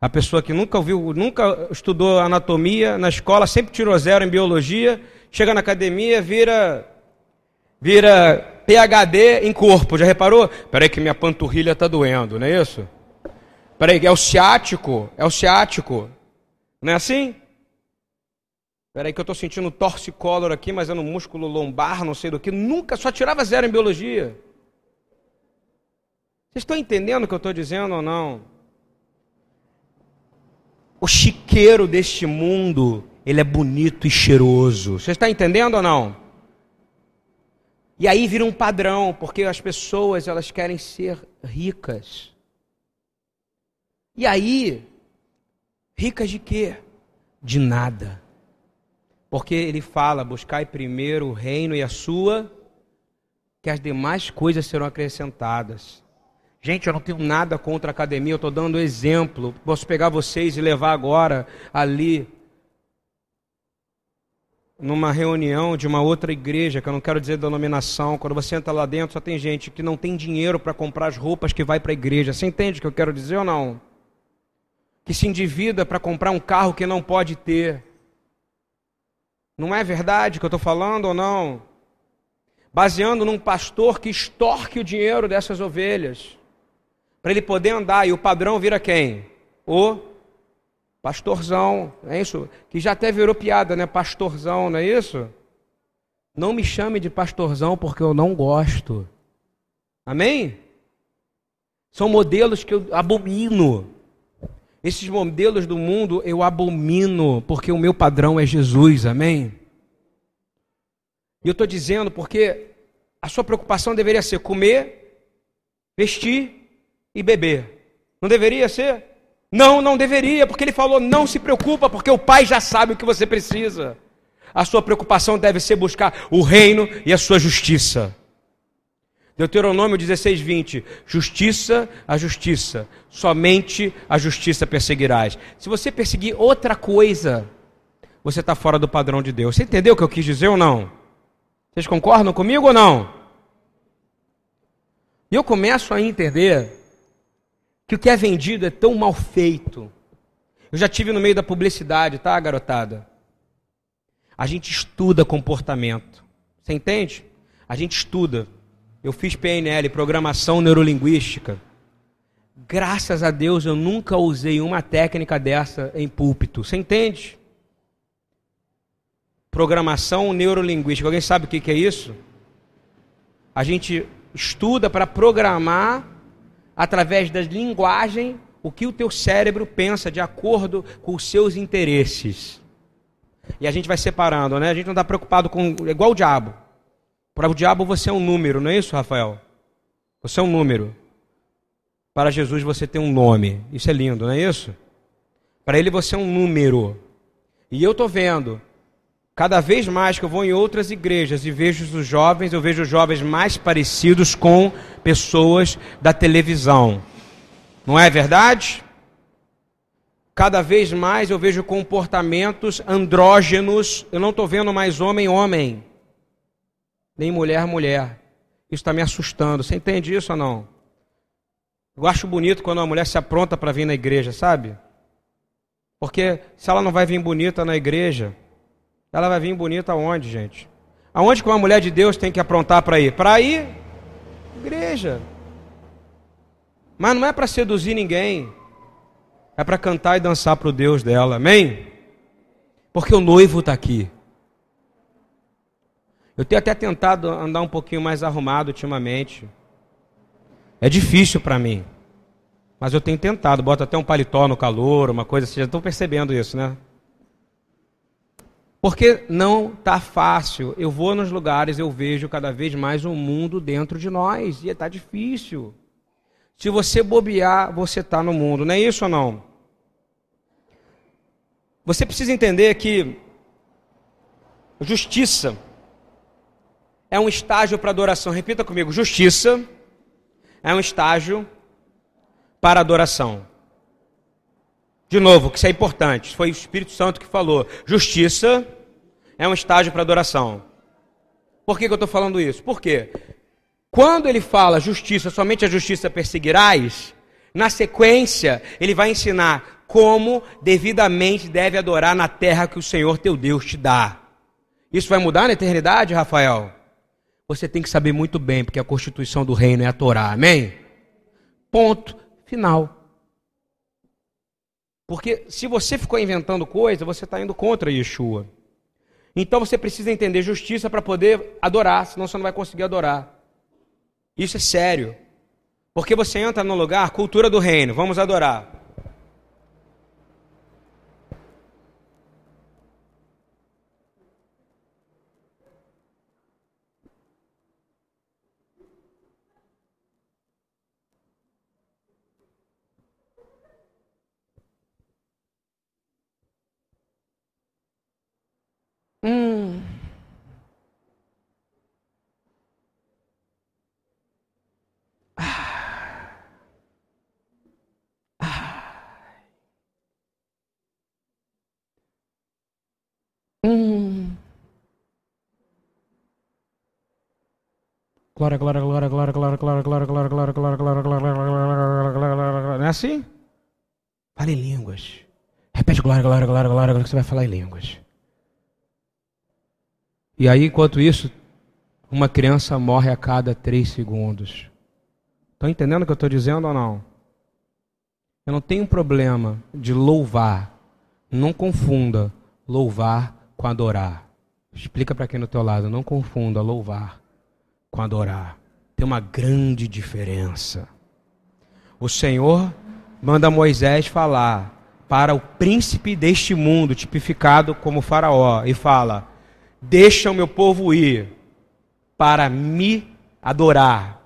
a pessoa que nunca ouviu, nunca estudou anatomia na escola, sempre tirou zero em biologia, chega na academia, vira vira PHD em corpo. Já reparou? Peraí que minha panturrilha está doendo, não é isso? Peraí, é o ciático, é o ciático. Não é assim? Peraí que eu estou sentindo torcicolor aqui, mas é no músculo lombar, não sei do que. Nunca, só tirava zero em biologia. Vocês estão entendendo o que eu estou dizendo ou não? O chiqueiro deste mundo, ele é bonito e cheiroso. Você está entendendo ou não? E aí vira um padrão, porque as pessoas elas querem ser ricas. E aí, ricas de quê? De nada. Porque ele fala: buscai primeiro o reino e a sua, que as demais coisas serão acrescentadas. Gente, eu não tenho nada contra a academia, eu estou dando exemplo. Posso pegar vocês e levar agora ali, numa reunião de uma outra igreja, que eu não quero dizer denominação. Quando você entra lá dentro, só tem gente que não tem dinheiro para comprar as roupas que vai para a igreja. Você entende o que eu quero dizer ou não? que se endivida para comprar um carro que não pode ter. Não é verdade que eu estou falando ou não? Baseando num pastor que extorque o dinheiro dessas ovelhas, para ele poder andar, e o padrão vira quem? O pastorzão, é isso? Que já até virou piada, né? Pastorzão, não é isso? Não me chame de pastorzão porque eu não gosto. Amém? São modelos que eu abomino. Esses modelos do mundo eu abomino, porque o meu padrão é Jesus, amém? E eu estou dizendo porque a sua preocupação deveria ser comer, vestir e beber. Não deveria ser? Não, não deveria, porque ele falou: não se preocupa, porque o Pai já sabe o que você precisa. A sua preocupação deve ser buscar o reino e a sua justiça. Deuteronômio 16, 20. Justiça a justiça, somente a justiça perseguirás. Se você perseguir outra coisa, você está fora do padrão de Deus. Você entendeu o que eu quis dizer ou não? Vocês concordam comigo ou não? E eu começo a entender que o que é vendido é tão mal feito. Eu já tive no meio da publicidade, tá, garotada? A gente estuda comportamento. Você entende? A gente estuda. Eu fiz PNL, Programação Neurolinguística. Graças a Deus eu nunca usei uma técnica dessa em púlpito. Você entende? Programação neurolinguística. Alguém sabe o que é isso? A gente estuda para programar através da linguagem o que o teu cérebro pensa de acordo com os seus interesses. E a gente vai separando, né? A gente não está preocupado com. É igual o diabo. Para o diabo você é um número, não é isso, Rafael? Você é um número. Para Jesus você tem um nome. Isso é lindo, não é isso? Para ele você é um número. E eu estou vendo, cada vez mais que eu vou em outras igrejas e vejo os jovens, eu vejo os jovens mais parecidos com pessoas da televisão. Não é verdade? Cada vez mais eu vejo comportamentos andrógenos. Eu não estou vendo mais homem-homem nem mulher, mulher. Isso está me assustando. Você entende isso ou não? Eu acho bonito quando uma mulher se apronta para vir na igreja, sabe? Porque se ela não vai vir bonita na igreja, ela vai vir bonita aonde, gente? Aonde que uma mulher de Deus tem que aprontar para ir? Para ir igreja. Mas não é para seduzir ninguém. É para cantar e dançar para o Deus dela. Amém? Porque o noivo está aqui. Eu tenho até tentado andar um pouquinho mais arrumado ultimamente. É difícil para mim. Mas eu tenho tentado. Bota até um paletó no calor, uma coisa assim. Já estão percebendo isso, né? Porque não está fácil. Eu vou nos lugares, eu vejo cada vez mais um mundo dentro de nós. E está difícil. Se você bobear, você está no mundo. Não é isso ou não? Você precisa entender que justiça é um estágio para adoração. Repita comigo: justiça é um estágio para adoração. De novo, que isso é importante. Foi o Espírito Santo que falou. Justiça é um estágio para adoração. Por que, que eu estou falando isso? Porque quando ele fala justiça, somente a justiça perseguirás, na sequência ele vai ensinar como devidamente deve adorar na terra que o Senhor teu Deus te dá. Isso vai mudar na eternidade, Rafael? Você tem que saber muito bem, porque a constituição do reino é a Torá. Amém? Ponto final. Porque se você ficou inventando coisa, você está indo contra Yeshua. Então você precisa entender justiça para poder adorar, senão você não vai conseguir adorar. Isso é sério. Porque você entra no lugar, cultura do reino, vamos adorar. Hum. Glória, glória, glória, glória, glória, glória, glória, glória, glória, glória, glória, glória, glória, glória, Não é assim? Fale línguas. Repete glória, glória, glória, glória, que você vai falar em línguas. E aí, enquanto isso, uma criança morre a cada três segundos. Estão entendendo o que eu estou dizendo ou não? Eu não tenho problema de louvar. Não confunda louvar com adorar. Explica para quem no teu lado, não confunda louvar com adorar. Tem uma grande diferença. O Senhor manda Moisés falar para o príncipe deste mundo, tipificado como Faraó, e fala: Deixa o meu povo ir para me adorar.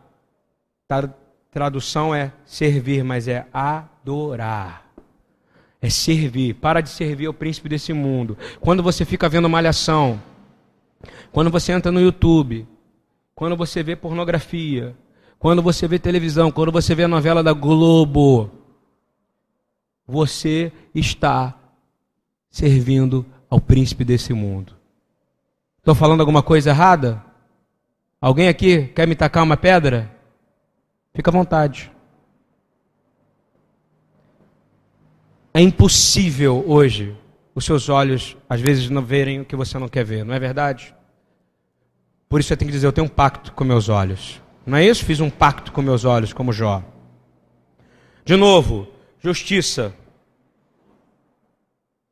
Tradução é servir, mas é adorar. É servir. Para de servir ao príncipe desse mundo. Quando você fica vendo malhação, quando você entra no YouTube, quando você vê pornografia, quando você vê televisão, quando você vê a novela da Globo, você está servindo ao príncipe desse mundo. Estou falando alguma coisa errada? Alguém aqui quer me tacar uma pedra? Fica à vontade. É impossível hoje os seus olhos, às vezes, não verem o que você não quer ver, não é verdade? Por isso você tem que dizer: Eu tenho um pacto com meus olhos. Não é isso? Fiz um pacto com meus olhos, como Jó. De novo, justiça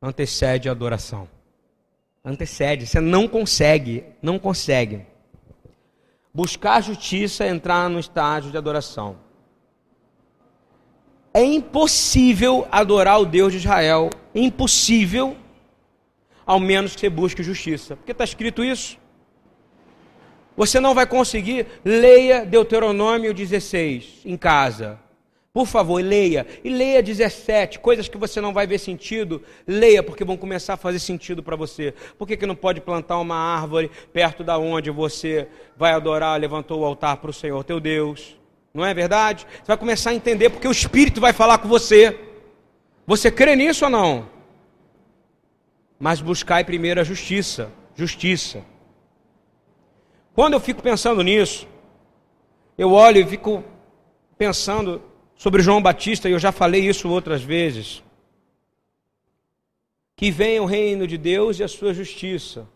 antecede a adoração antecede. Você não consegue, não consegue. Buscar justiça é entrar no estágio de adoração. É impossível adorar o Deus de Israel. Impossível, ao menos que você busque justiça. Porque está escrito isso. Você não vai conseguir. Leia Deuteronômio 16 em casa. Por favor, leia. E leia 17, coisas que você não vai ver sentido, leia, porque vão começar a fazer sentido para você. Por que, que não pode plantar uma árvore perto da onde você vai adorar, levantou o altar para o Senhor teu Deus? Não é verdade? Você vai começar a entender porque o Espírito vai falar com você. Você crê nisso ou não? Mas buscai primeiro a justiça. Justiça. Quando eu fico pensando nisso, eu olho e fico pensando sobre João Batista, e eu já falei isso outras vezes. Que venha o reino de Deus e a sua justiça.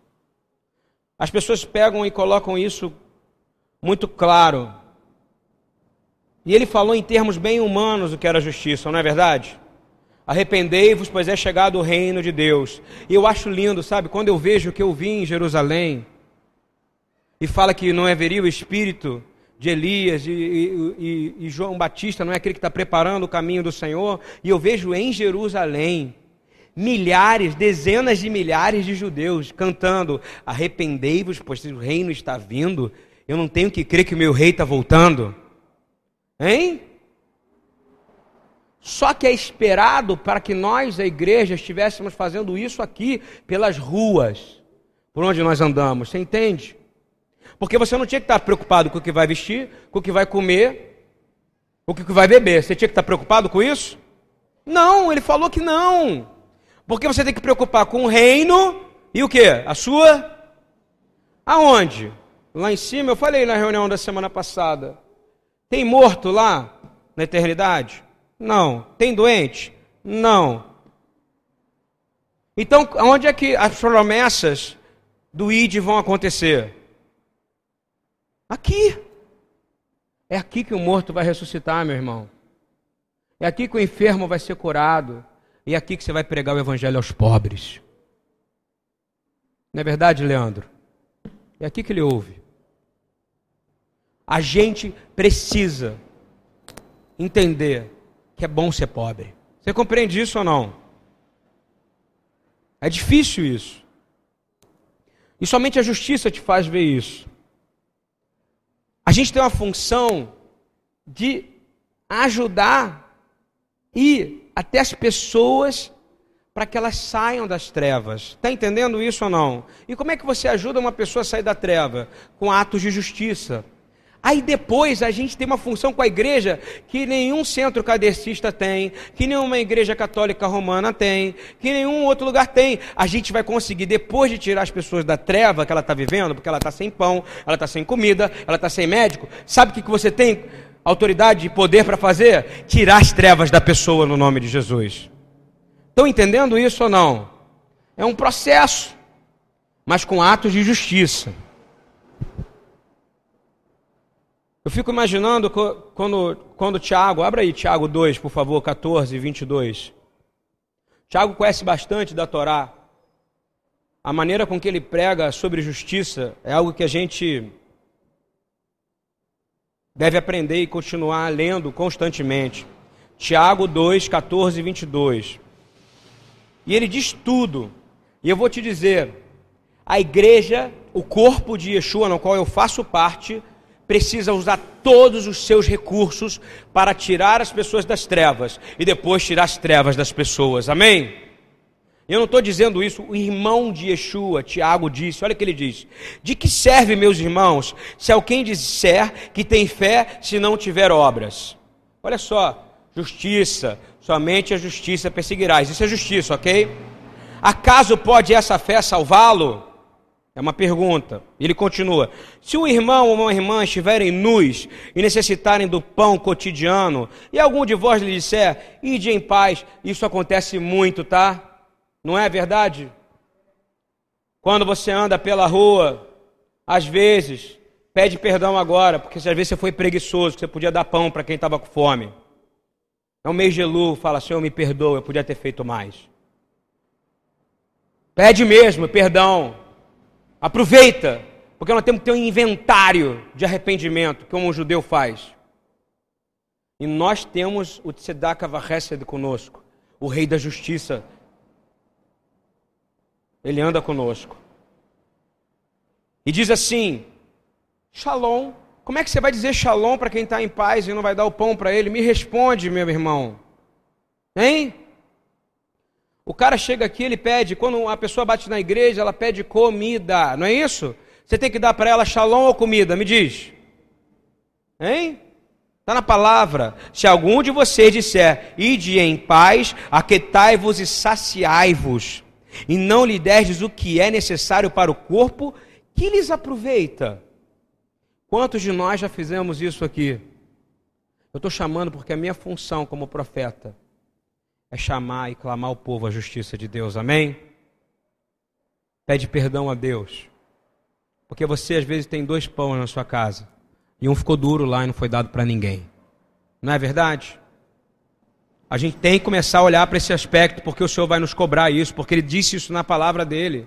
As pessoas pegam e colocam isso muito claro. E ele falou em termos bem humanos o que era justiça, não é verdade? Arrependei-vos, pois é chegado o reino de Deus. E eu acho lindo, sabe, quando eu vejo o que eu vi em Jerusalém, e fala que não haveria o Espírito de Elias e, e, e, João Batista, não é aquele que está preparando o caminho do Senhor, e eu vejo em Jerusalém milhares, dezenas de milhares de judeus cantando: Arrependei-vos, pois o reino está vindo. Eu não tenho que crer que o meu rei está voltando. Hein? Só que é esperado para que nós, a igreja, estivéssemos fazendo isso aqui pelas ruas, por onde nós andamos. Você entende? Porque você não tinha que estar preocupado com o que vai vestir, com o que vai comer, com o que vai beber. Você tinha que estar preocupado com isso? Não, ele falou que não. Porque você tem que preocupar com o reino e o que? A sua? Aonde? Lá em cima, eu falei na reunião da semana passada. Tem morto lá na eternidade? Não. Tem doente? Não. Então, onde é que as promessas do ID vão acontecer? Aqui. É aqui que o morto vai ressuscitar, meu irmão. É aqui que o enfermo vai ser curado. E é aqui que você vai pregar o evangelho aos pobres. Não é verdade, Leandro? É aqui que ele ouve. A gente precisa entender que é bom ser pobre. Você compreende isso ou não? É difícil isso. E somente a justiça te faz ver isso. A gente tem uma função de ajudar e até as pessoas para que elas saiam das trevas. Está entendendo isso ou não? E como é que você ajuda uma pessoa a sair da treva? Com atos de justiça. Aí depois a gente tem uma função com a igreja que nenhum centro cadecista tem, que nenhuma igreja católica romana tem, que nenhum outro lugar tem. A gente vai conseguir, depois de tirar as pessoas da treva que ela está vivendo, porque ela está sem pão, ela está sem comida, ela está sem médico, sabe o que, que você tem autoridade e poder para fazer? Tirar as trevas da pessoa no nome de Jesus. Estão entendendo isso ou não? É um processo, mas com atos de justiça. Eu fico imaginando quando, quando Tiago, abra aí Tiago 2, por favor, 14, 22. Tiago conhece bastante da Torá. A maneira com que ele prega sobre justiça é algo que a gente deve aprender e continuar lendo constantemente. Tiago 2, 14 e 22. E ele diz tudo. E eu vou te dizer: a igreja, o corpo de Yeshua, no qual eu faço parte, precisa usar todos os seus recursos para tirar as pessoas das trevas e depois tirar as trevas das pessoas. Amém? Eu não estou dizendo isso, o irmão de Yeshua, Tiago, disse: olha o que ele diz: De que serve, meus irmãos, se alguém disser que tem fé se não tiver obras? Olha só, justiça, somente a justiça perseguirás. Isso é justiça, ok? Acaso pode essa fé salvá-lo? É uma pergunta. Ele continua: Se um irmão ou uma irmã estiverem nus e necessitarem do pão cotidiano, e algum de vós lhe disser, ide em paz, isso acontece muito, tá? Não é verdade? Quando você anda pela rua, às vezes, pede perdão agora, porque às vezes você foi preguiçoso, você podia dar pão para quem estava com fome. É um mês de Lu, fala, Senhor, me perdoa, eu podia ter feito mais. Pede mesmo perdão. Aproveita, porque nós temos que ter um inventário de arrependimento, como um judeu faz. E nós temos o Tzedaka Vahesed conosco, o Rei da Justiça. Ele anda conosco. E diz assim: Shalom. Como é que você vai dizer shalom para quem está em paz e não vai dar o pão para ele? Me responde, meu irmão. Hein? O cara chega aqui, ele pede, quando a pessoa bate na igreja, ela pede comida, não é isso? Você tem que dar para ela shalom ou comida, me diz. Hein? Está na palavra. Se algum de vocês disser, ide em paz, aquetai-vos e saciai-vos, e não lhe derdes o que é necessário para o corpo, que lhes aproveita? Quantos de nós já fizemos isso aqui? Eu estou chamando porque é minha função como profeta é chamar e clamar ao povo a justiça de Deus, amém? Pede perdão a Deus, porque você às vezes tem dois pães na sua casa e um ficou duro lá e não foi dado para ninguém, não é verdade? A gente tem que começar a olhar para esse aspecto, porque o Senhor vai nos cobrar isso, porque Ele disse isso na palavra dele.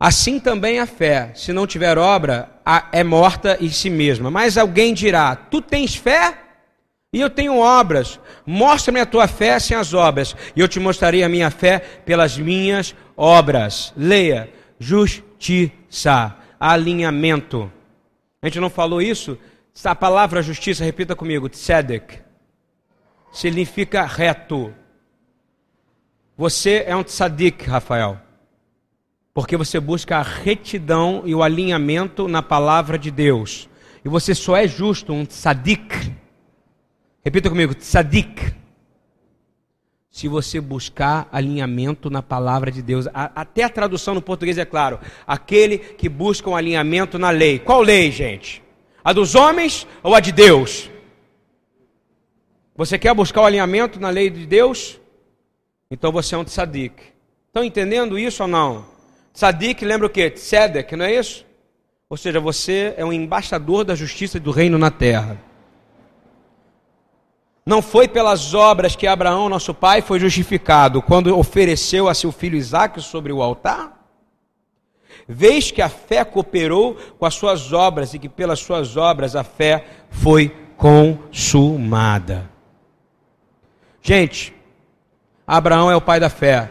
Assim também a fé, se não tiver obra, é morta em si mesma. Mas alguém dirá: Tu tens fé? E eu tenho obras. Mostra-me a tua fé sem as obras, e eu te mostrarei a minha fé pelas minhas obras. Leia: justiça, alinhamento. A gente não falou isso? A palavra justiça, repita comigo: tzedek. Significa reto. Você é um tzadik, Rafael. Porque você busca a retidão e o alinhamento na palavra de Deus. E você só é justo, um tzadik Repita comigo, tzadik. Se você buscar alinhamento na palavra de Deus, até a tradução no português é claro, aquele que busca um alinhamento na lei. Qual lei, gente? A dos homens ou a de Deus? Você quer buscar o alinhamento na lei de Deus? Então você é um tzadik. Estão entendendo isso ou não? Sadik lembra o quê? Sedek, não é isso? Ou seja, você é um embaixador da justiça do reino na terra. Não foi pelas obras que Abraão, nosso pai, foi justificado quando ofereceu a seu filho Isaque sobre o altar? Vês que a fé cooperou com as suas obras e que pelas suas obras a fé foi consumada. Gente, Abraão é o pai da fé,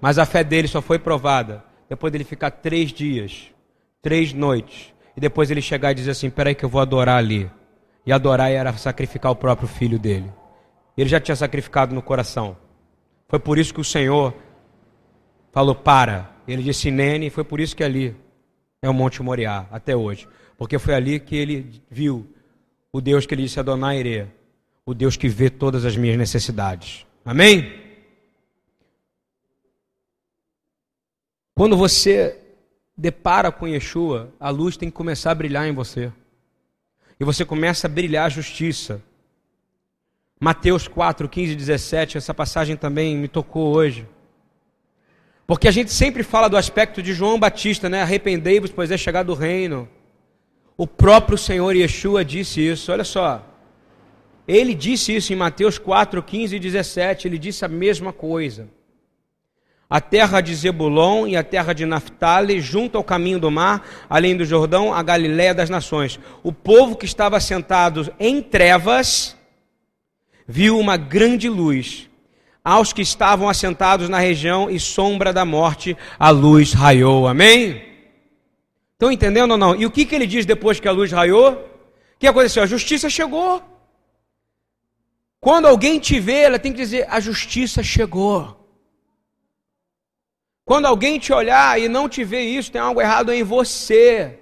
mas a fé dele só foi provada depois dele ficar três dias, três noites, e depois ele chegar e dizer assim: peraí, que eu vou adorar ali. E adorar era sacrificar o próprio filho dele. Ele já tinha sacrificado no coração. Foi por isso que o Senhor falou: para. Ele disse Nene, foi por isso que ali é o Monte Moriá, até hoje. Porque foi ali que ele viu o Deus que ele disse Adonai Ire, o Deus que vê todas as minhas necessidades. Amém? Quando você depara com Yeshua, a luz tem que começar a brilhar em você e você começa a brilhar a justiça. Mateus 4, 15 e 17, essa passagem também me tocou hoje. Porque a gente sempre fala do aspecto de João Batista, né? Arrependei-vos, pois é chegado o reino. O próprio Senhor Yeshua disse isso, olha só. Ele disse isso em Mateus 4, 15 e 17, ele disse a mesma coisa a terra de Zebulon e a terra de Naphtali, junto ao caminho do mar, além do Jordão, a Galiléia das nações. O povo que estava sentado em trevas viu uma grande luz. Aos que estavam assentados na região e sombra da morte, a luz raiou. Amém? Estão entendendo ou não? E o que, que ele diz depois que a luz raiou? O que aconteceu? A justiça chegou. Quando alguém te vê, ela tem que dizer: a justiça chegou. Quando alguém te olhar e não te ver isso, tem algo errado em você.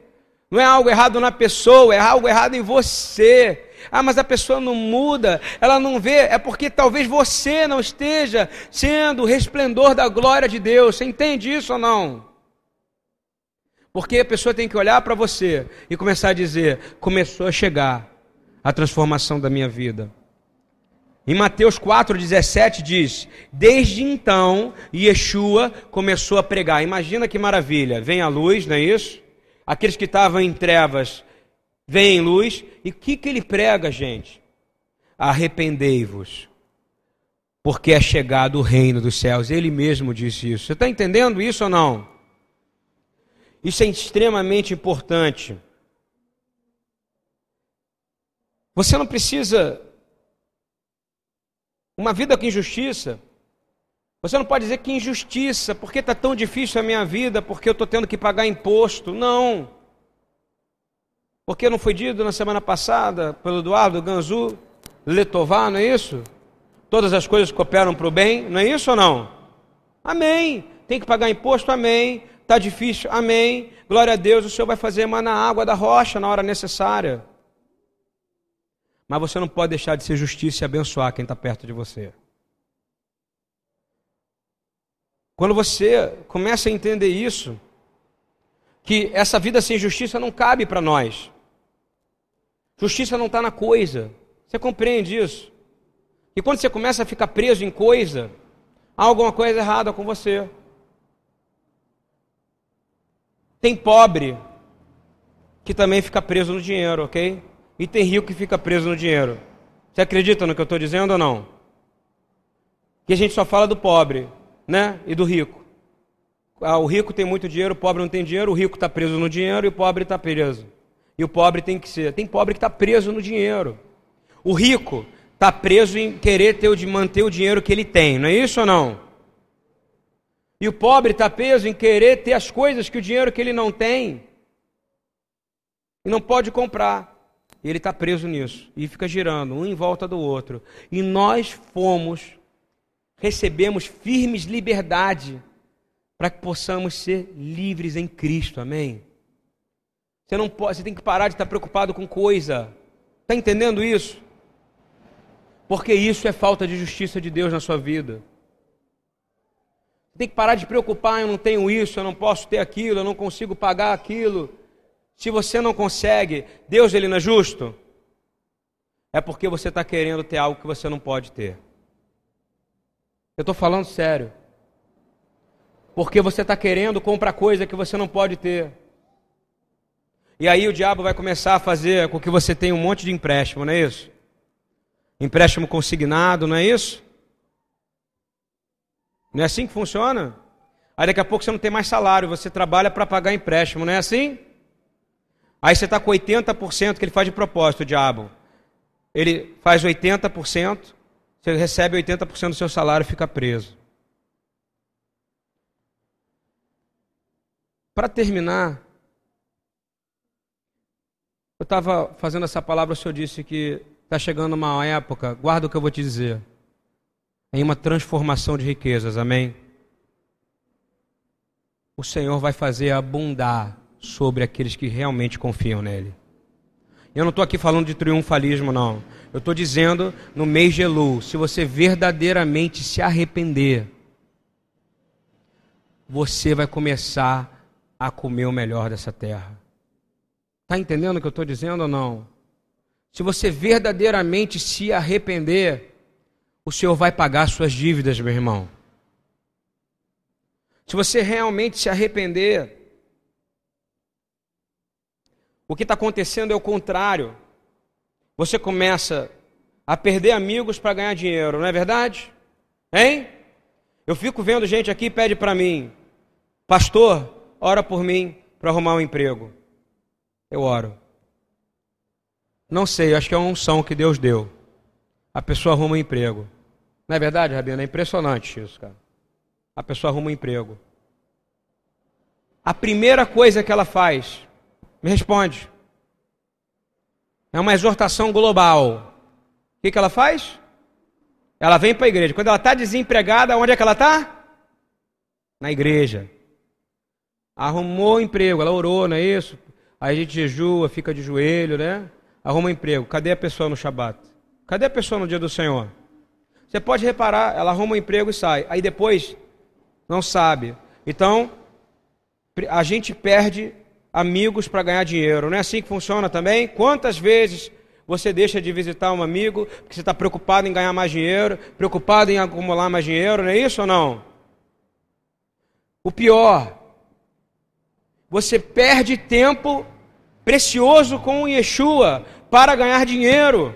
Não é algo errado na pessoa, é algo errado em você. Ah, mas a pessoa não muda, ela não vê, é porque talvez você não esteja sendo o resplendor da glória de Deus. Você entende isso ou não? Porque a pessoa tem que olhar para você e começar a dizer: começou a chegar a transformação da minha vida. Em Mateus 4,17 diz: Desde então, Yeshua começou a pregar. Imagina que maravilha! Vem a luz, não é isso? Aqueles que estavam em trevas veem luz. E o que, que ele prega, gente? Arrependei-vos, porque é chegado o reino dos céus. Ele mesmo disse isso. Você está entendendo isso ou não? Isso é extremamente importante. Você não precisa uma vida com injustiça. Você não pode dizer que injustiça, porque está tão difícil a minha vida, porque eu estou tendo que pagar imposto. Não. Porque não foi dito na semana passada pelo Eduardo Ganzu, Letová, não é isso? Todas as coisas cooperam para o bem, não é isso ou não? Amém. Tem que pagar imposto, amém. Está difícil, amém. Glória a Deus, o Senhor vai fazer emanar água da rocha na hora necessária. Mas você não pode deixar de ser justiça e abençoar quem está perto de você. Quando você começa a entender isso, que essa vida sem justiça não cabe para nós. Justiça não está na coisa. Você compreende isso? E quando você começa a ficar preso em coisa, há alguma coisa errada com você. Tem pobre que também fica preso no dinheiro, ok? E tem rico que fica preso no dinheiro. Você acredita no que eu estou dizendo ou não? Que a gente só fala do pobre, né? E do rico. Ah, o rico tem muito dinheiro, o pobre não tem dinheiro, o rico está preso no dinheiro e o pobre está preso. E o pobre tem que ser. Tem pobre que está preso no dinheiro. O rico está preso em querer ter, de manter o dinheiro que ele tem, não é isso ou não? E o pobre está preso em querer ter as coisas que o dinheiro que ele não tem e não pode comprar. E ele está preso nisso. E fica girando, um em volta do outro. E nós fomos, recebemos firmes liberdade para que possamos ser livres em Cristo. Amém? Você não pode, você tem que parar de estar preocupado com coisa. Está entendendo isso? Porque isso é falta de justiça de Deus na sua vida. Tem que parar de preocupar, eu não tenho isso, eu não posso ter aquilo, eu não consigo pagar aquilo. Se você não consegue, Deus ele não é justo? É porque você está querendo ter algo que você não pode ter. Eu estou falando sério. Porque você está querendo comprar coisa que você não pode ter. E aí o diabo vai começar a fazer com que você tenha um monte de empréstimo, não é isso? Empréstimo consignado, não é isso? Não é assim que funciona? Aí daqui a pouco você não tem mais salário, você trabalha para pagar empréstimo, não é assim? Aí você está com 80% que ele faz de propósito, o diabo. Ele faz 80%, você recebe 80% do seu salário e fica preso. Para terminar, eu estava fazendo essa palavra, o Senhor disse que está chegando uma época, guarda o que eu vou te dizer, em uma transformação de riquezas, amém? O Senhor vai fazer abundar sobre aqueles que realmente confiam nele. Eu não estou aqui falando de triunfalismo, não. Eu estou dizendo, no mês de Elu, se você verdadeiramente se arrepender, você vai começar a comer o melhor dessa terra. Está entendendo o que eu estou dizendo ou não? Se você verdadeiramente se arrepender, o Senhor vai pagar suas dívidas, meu irmão. Se você realmente se arrepender, o que está acontecendo é o contrário. Você começa a perder amigos para ganhar dinheiro, não é verdade? Hein? Eu fico vendo gente aqui pede para mim, pastor, ora por mim para arrumar um emprego. Eu oro. Não sei, acho que é uma unção que Deus deu. A pessoa arruma um emprego. Não é verdade, Rabino? É impressionante isso, cara. A pessoa arruma um emprego. A primeira coisa que ela faz me responde. É uma exortação global. O que, que ela faz? Ela vem para a igreja. Quando ela está desempregada, onde é que ela está? Na igreja. Arrumou emprego, ela orou, não é isso? Aí a gente jejua, fica de joelho, né? Arruma emprego. Cadê a pessoa no Shabat? Cadê a pessoa no dia do Senhor? Você pode reparar, ela arruma um emprego e sai. Aí depois, não sabe. Então, a gente perde amigos para ganhar dinheiro. Não é assim que funciona também? Quantas vezes você deixa de visitar um amigo porque você está preocupado em ganhar mais dinheiro, preocupado em acumular mais dinheiro, não é isso ou não? O pior, você perde tempo precioso com o Yeshua para ganhar dinheiro.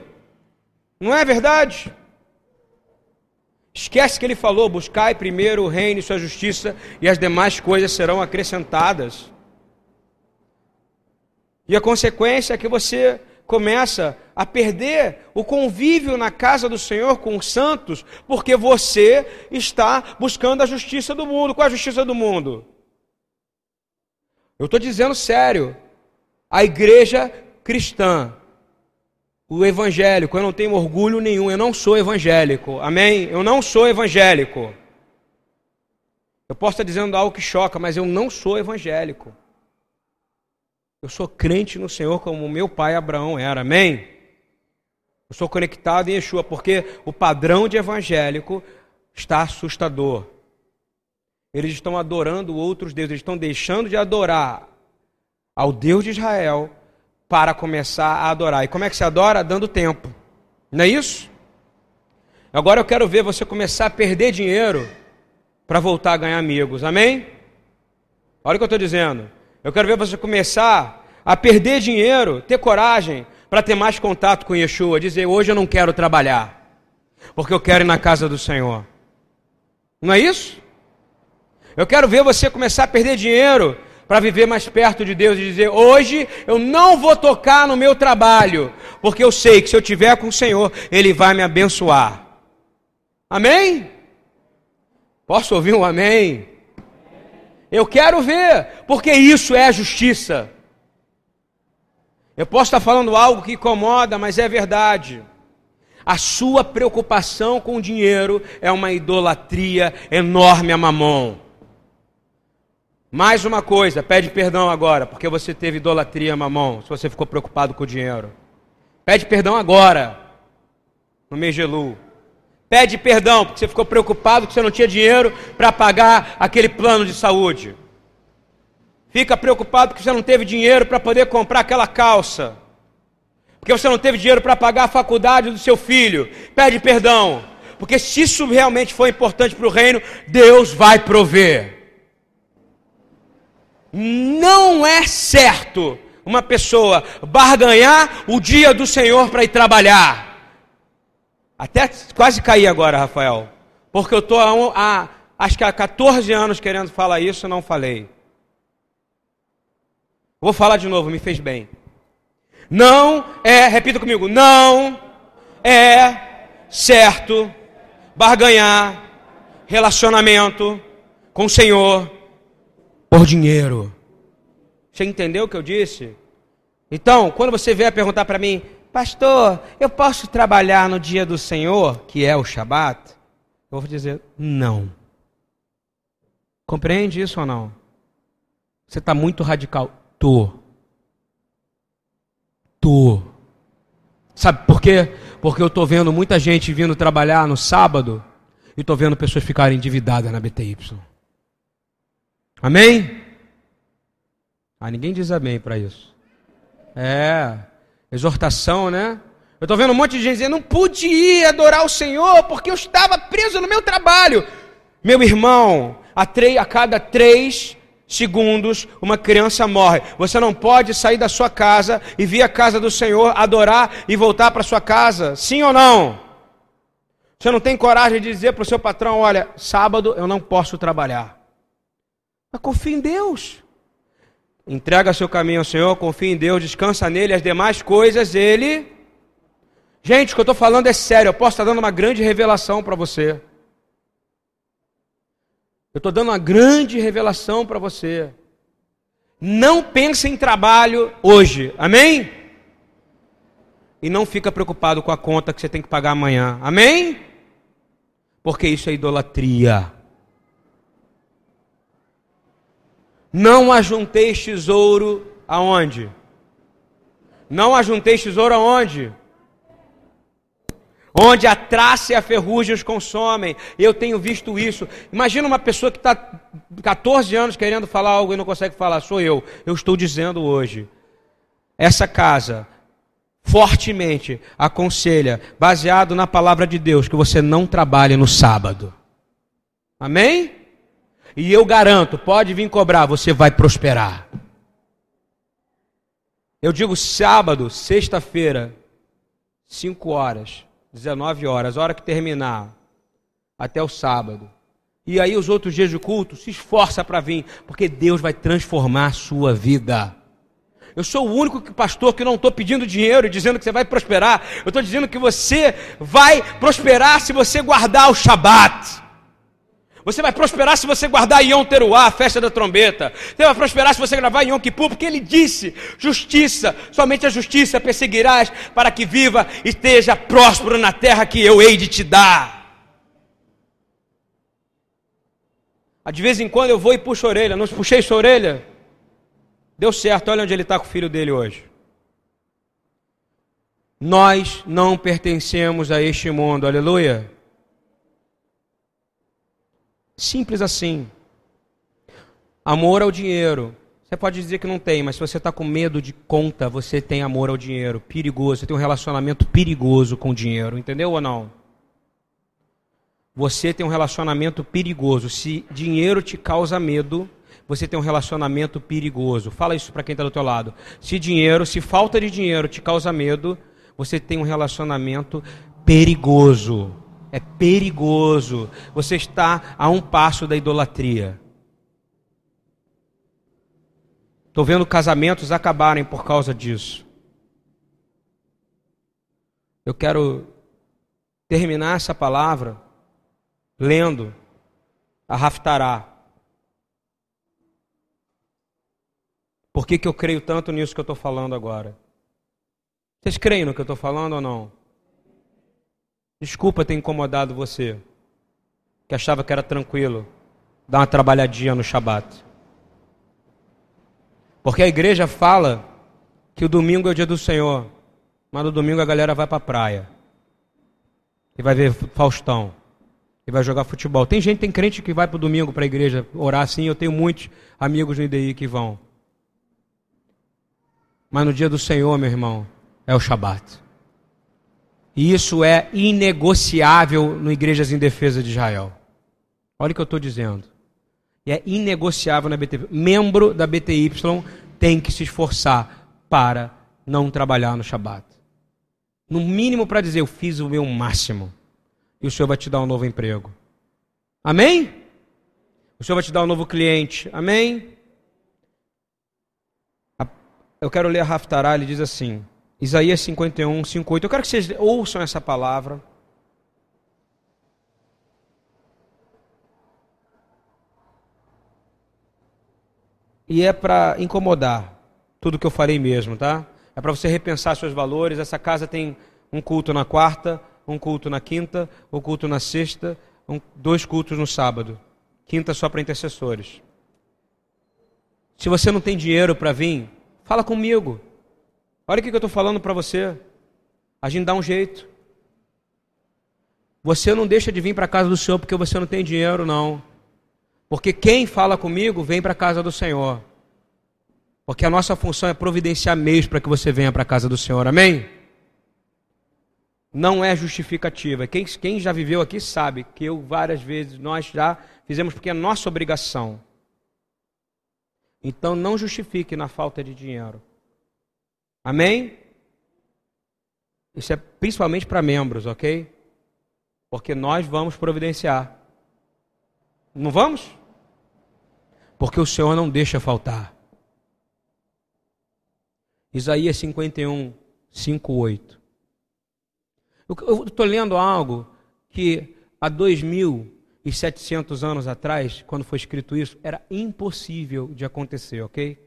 Não é verdade? Esquece que ele falou: buscai primeiro o reino e sua justiça, e as demais coisas serão acrescentadas. E a consequência é que você começa a perder o convívio na casa do Senhor com os santos, porque você está buscando a justiça do mundo. Qual é a justiça do mundo? Eu estou dizendo sério. A igreja cristã, o evangélico, eu não tenho orgulho nenhum, eu não sou evangélico. Amém? Eu não sou evangélico. Eu posso estar dizendo algo que choca, mas eu não sou evangélico. Eu sou crente no Senhor como meu pai Abraão era. Amém? Eu sou conectado em Yeshua, porque o padrão de evangélico está assustador. Eles estão adorando outros deuses, eles estão deixando de adorar ao Deus de Israel para começar a adorar. E como é que se adora? Dando tempo. Não é isso? Agora eu quero ver você começar a perder dinheiro para voltar a ganhar amigos. Amém? Olha o que eu estou dizendo. Eu quero ver você começar a perder dinheiro, ter coragem para ter mais contato com Yeshua, dizer: hoje eu não quero trabalhar, porque eu quero ir na casa do Senhor. Não é isso? Eu quero ver você começar a perder dinheiro para viver mais perto de Deus e dizer: hoje eu não vou tocar no meu trabalho, porque eu sei que se eu tiver com o Senhor, Ele vai me abençoar. Amém? Posso ouvir um amém? Eu quero ver, porque isso é justiça. Eu posso estar falando algo que incomoda, mas é verdade. A sua preocupação com o dinheiro é uma idolatria enorme a mamão. Mais uma coisa, pede perdão agora, porque você teve idolatria a mamão, se você ficou preocupado com o dinheiro. Pede perdão agora, no mês. Pede perdão porque você ficou preocupado que você não tinha dinheiro para pagar aquele plano de saúde. Fica preocupado porque você não teve dinheiro para poder comprar aquela calça. Porque você não teve dinheiro para pagar a faculdade do seu filho. Pede perdão. Porque se isso realmente for importante para o reino, Deus vai prover. Não é certo uma pessoa barganhar o dia do Senhor para ir trabalhar. Até quase caí agora, Rafael. Porque eu estou há, há, acho que há 14 anos querendo falar isso e não falei. Vou falar de novo, me fez bem. Não é, repita comigo, não é certo barganhar relacionamento com o Senhor por dinheiro. Você entendeu o que eu disse? Então, quando você vier perguntar para mim, pastor, eu posso trabalhar no dia do Senhor, que é o Shabat? Eu vou dizer, não. Compreende isso ou não? Você está muito radical. Tô. Tô. Sabe por quê? Porque eu estou vendo muita gente vindo trabalhar no sábado e estou vendo pessoas ficarem endividadas na BTY. Amém? Ah, ninguém diz amém para isso. É, exortação, né? Eu estou vendo um monte de gente dizendo, não pude ir adorar o Senhor porque eu estava preso no meu trabalho. Meu irmão, a, a cada três segundos uma criança morre. Você não pode sair da sua casa e vir à casa do Senhor, adorar e voltar para sua casa. Sim ou não? Você não tem coragem de dizer para o seu patrão: olha, sábado eu não posso trabalhar. Mas confie em Deus. Entrega seu caminho ao Senhor, confie em Deus, descansa nele, as demais coisas ele. Gente, o que eu estou falando é sério, eu posso estar dando uma grande revelação para você. Eu estou dando uma grande revelação para você. Não pense em trabalho hoje, amém? E não fica preocupado com a conta que você tem que pagar amanhã, amém? Porque isso é idolatria. Não ajunteis tesouro aonde? Não ajunteis tesouro aonde? Onde a traça e a ferrugem os consomem. Eu tenho visto isso. Imagina uma pessoa que está 14 anos querendo falar algo e não consegue falar. Sou eu. Eu estou dizendo hoje. Essa casa fortemente aconselha, baseado na palavra de Deus, que você não trabalhe no sábado. Amém? E eu garanto, pode vir cobrar, você vai prosperar. Eu digo sábado, sexta-feira, 5 horas, 19 horas, hora que terminar, até o sábado. E aí os outros dias de culto, se esforça para vir, porque Deus vai transformar a sua vida. Eu sou o único pastor que não estou pedindo dinheiro e dizendo que você vai prosperar. Eu estou dizendo que você vai prosperar se você guardar o Shabat. Você vai prosperar se você guardar Yom Teruá, a festa da trombeta. Você vai prosperar se você gravar Yom Kippur, porque ele disse: justiça, somente a justiça perseguirás para que viva e esteja próspero na terra que eu hei de te dar. Ah, de vez em quando eu vou e puxo a orelha. Não puxei sua orelha? Deu certo, olha onde ele está com o filho dele hoje. Nós não pertencemos a este mundo, aleluia. Simples assim. Amor ao dinheiro. Você pode dizer que não tem, mas se você está com medo de conta, você tem amor ao dinheiro. Perigoso. Você tem um relacionamento perigoso com o dinheiro. Entendeu ou não? Você tem um relacionamento perigoso. Se dinheiro te causa medo, você tem um relacionamento perigoso. Fala isso para quem está do teu lado. Se dinheiro, se falta de dinheiro te causa medo, você tem um relacionamento perigoso. É perigoso. Você está a um passo da idolatria. Estou vendo casamentos acabarem por causa disso. Eu quero terminar essa palavra lendo a Raftará. Por que, que eu creio tanto nisso que eu estou falando agora? Vocês creem no que eu estou falando ou não? Desculpa ter incomodado você, que achava que era tranquilo dar uma trabalhadinha no Shabat. Porque a igreja fala que o domingo é o dia do Senhor, mas no domingo a galera vai para a praia e vai ver Faustão e vai jogar futebol. Tem gente, tem crente que vai para o domingo para a igreja orar assim. Eu tenho muitos amigos no IDI que vão. Mas no dia do Senhor, meu irmão, é o Shabat. E isso é inegociável no Igrejas em Defesa de Israel. Olha o que eu estou dizendo. E é inegociável na BTY. Membro da BTY tem que se esforçar para não trabalhar no Shabat. No mínimo para dizer, eu fiz o meu máximo. E o Senhor vai te dar um novo emprego. Amém? O Senhor vai te dar um novo cliente. Amém? Eu quero ler a Raftará, ele diz assim, Isaías 51, 5, 8. Eu quero que vocês ouçam essa palavra. E é para incomodar tudo que eu falei mesmo, tá? É para você repensar seus valores. Essa casa tem um culto na quarta, um culto na quinta, um culto na sexta, um, dois cultos no sábado. Quinta só para intercessores. Se você não tem dinheiro para vir, fala comigo. Olha o que eu estou falando para você. A gente dá um jeito. Você não deixa de vir para a casa do Senhor porque você não tem dinheiro, não. Porque quem fala comigo vem para a casa do Senhor. Porque a nossa função é providenciar meios para que você venha para a casa do Senhor. Amém? Não é justificativa. Quem, quem já viveu aqui sabe que eu várias vezes nós já fizemos porque é nossa obrigação. Então não justifique na falta de dinheiro. Amém? Isso é principalmente para membros, ok? Porque nós vamos providenciar. Não vamos? Porque o Senhor não deixa faltar. Isaías 51, 5, 8. Eu estou lendo algo que há 2.700 anos atrás, quando foi escrito isso, era impossível de acontecer, ok?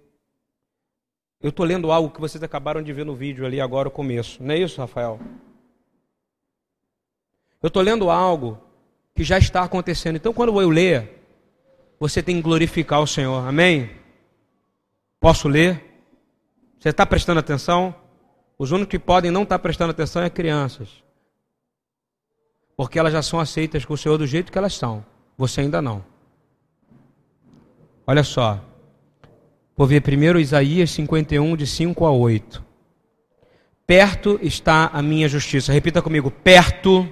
Eu estou lendo algo que vocês acabaram de ver no vídeo ali agora, o começo. Não é isso, Rafael? Eu estou lendo algo que já está acontecendo. Então, quando eu ler, você tem que glorificar o Senhor. Amém? Posso ler? Você está prestando atenção? Os únicos que podem não estar prestando atenção é crianças. Porque elas já são aceitas com o Senhor do jeito que elas são. Você ainda não. Olha só. Vou ver primeiro Isaías 51, de 5 a 8. Perto está a minha justiça. Repita comigo: perto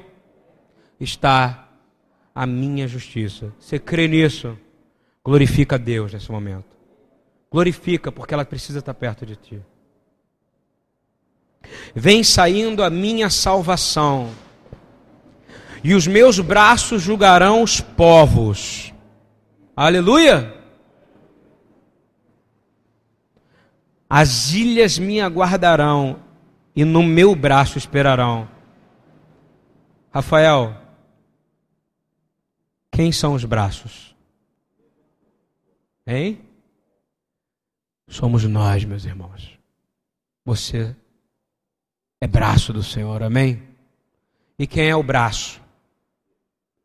está a minha justiça. Você crê nisso? Glorifica a Deus nesse momento. Glorifica, porque ela precisa estar perto de ti. Vem saindo a minha salvação, e os meus braços julgarão os povos. Aleluia! As ilhas me aguardarão, e no meu braço esperarão. Rafael, quem são os braços? Hein? Somos nós, meus irmãos. Você é braço do Senhor, amém? E quem é o braço?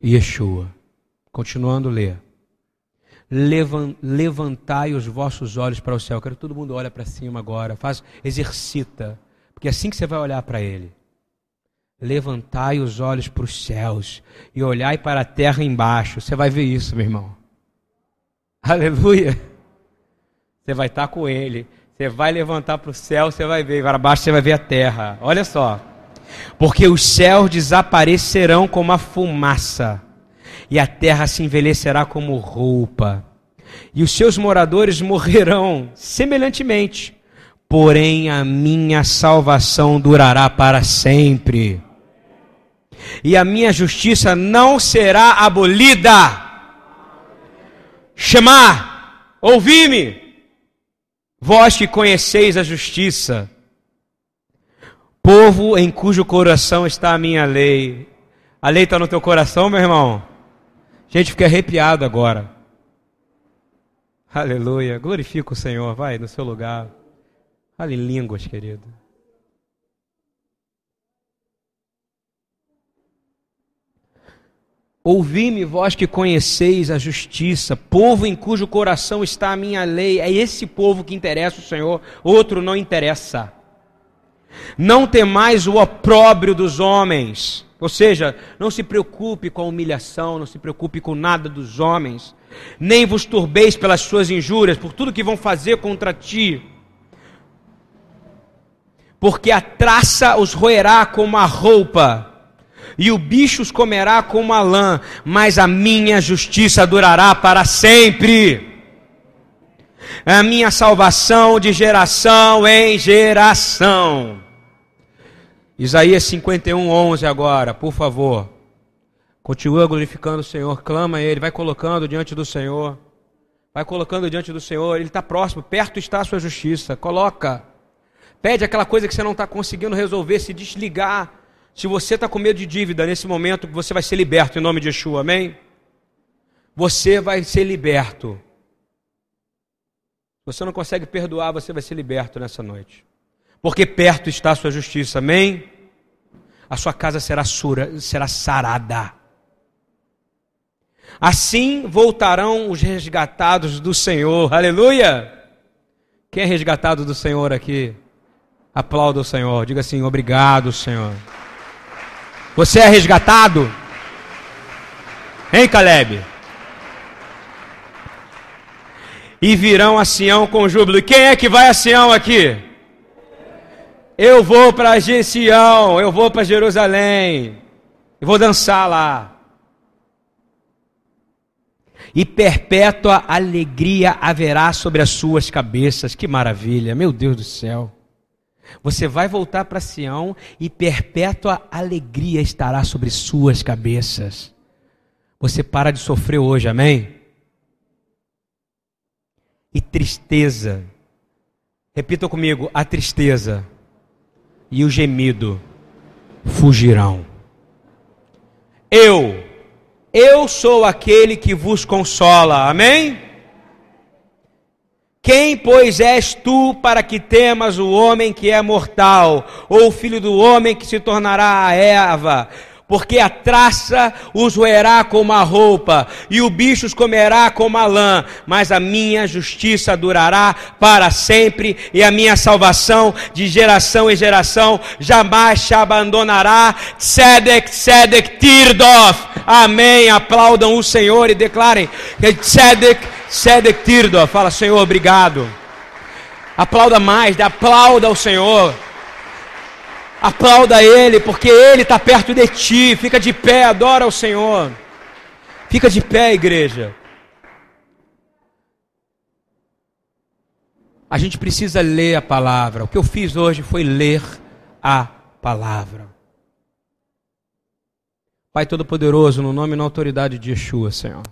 Yeshua. Continuando a ler. Levantai os vossos olhos para o céu. quero que todo mundo olhe para cima agora. Faz, exercita. Porque é assim que você vai olhar para ele. Levantai os olhos para os céus e olhai para a terra embaixo. Você vai ver isso, meu irmão. Aleluia. Você vai estar com ele. Você vai levantar para o céu, você vai ver. Para baixo você vai ver a terra. Olha só. Porque os céus desaparecerão como a fumaça, e a terra se envelhecerá como roupa, e os seus moradores morrerão semelhantemente. Porém, a minha salvação durará para sempre, e a minha justiça não será abolida. Chamar, ouvi-me, vós que conheceis a justiça, povo em cujo coração está a minha lei. A lei está no teu coração, meu irmão? Gente, fica arrepiado agora. Aleluia. Glorifica o Senhor, vai no seu lugar. Fale línguas, querido. Ouvi-me, vós que conheceis a justiça, povo em cujo coração está a minha lei. É esse povo que interessa o Senhor, outro não interessa. Não temais o opróbrio dos homens, ou seja, não se preocupe com a humilhação, não se preocupe com nada dos homens, nem vos turbeis pelas suas injúrias, por tudo que vão fazer contra ti. Porque a traça os roerá como a roupa, e o bicho os comerá como a lã, mas a minha justiça durará para sempre. A minha salvação de geração em geração. Isaías 51, 11 agora, por favor. Continua glorificando o Senhor, clama a Ele, vai colocando diante do Senhor. Vai colocando diante do Senhor, Ele está próximo, perto está a sua justiça. Coloca. Pede aquela coisa que você não está conseguindo resolver, se desligar. Se você está com medo de dívida nesse momento, você vai ser liberto em nome de Yeshua, amém? Você vai ser liberto. Se você não consegue perdoar, você vai ser liberto nessa noite porque perto está a sua justiça, amém? A sua casa será, sura, será sarada. Assim voltarão os resgatados do Senhor, aleluia! Quem é resgatado do Senhor aqui? Aplauda o Senhor, diga assim: obrigado, Senhor. Você é resgatado? Hein, Caleb? E virão a Sião com júbilo. E quem é que vai a Sião aqui? Eu vou para Sião, eu vou para Jerusalém, eu vou dançar lá. E perpétua alegria haverá sobre as suas cabeças. Que maravilha, meu Deus do céu. Você vai voltar para Sião e perpétua alegria estará sobre suas cabeças. Você para de sofrer hoje, amém? E tristeza. Repita comigo: a tristeza e o gemido fugirão. Eu, eu sou aquele que vos consola, amém? Quem, pois, és tu para que temas o homem que é mortal, ou o filho do homem que se tornará a erva? Porque a traça os roerá como a roupa, e o bicho os comerá como a lã, mas a minha justiça durará para sempre, e a minha salvação de geração em geração jamais te abandonará. Tzedek, Tzedek, Tirdof. Amém. Aplaudam o Senhor e declarem: Tzedek, Tzedek, Tirdof. Fala, Senhor, obrigado. Aplauda mais, aplauda o Senhor. Aplauda Ele, porque Ele está perto de ti. Fica de pé, adora o Senhor. Fica de pé, igreja. A gente precisa ler a palavra. O que eu fiz hoje foi ler a palavra. Pai Todo-Poderoso, no nome e na autoridade de Yeshua, Senhor.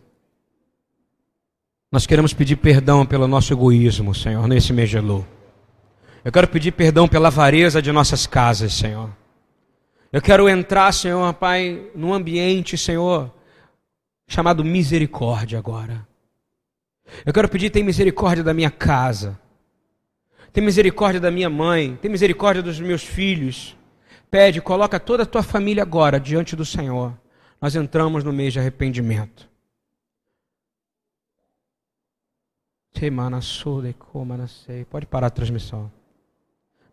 Nós queremos pedir perdão pelo nosso egoísmo, Senhor, nesse mês. Eu quero pedir perdão pela avareza de nossas casas, Senhor. Eu quero entrar, Senhor, Pai, num ambiente, Senhor, chamado misericórdia agora. Eu quero pedir, tem misericórdia da minha casa. Tem misericórdia da minha mãe. Tem misericórdia dos meus filhos. Pede, coloca toda a tua família agora diante do Senhor. Nós entramos no mês de arrependimento. Pode parar a transmissão.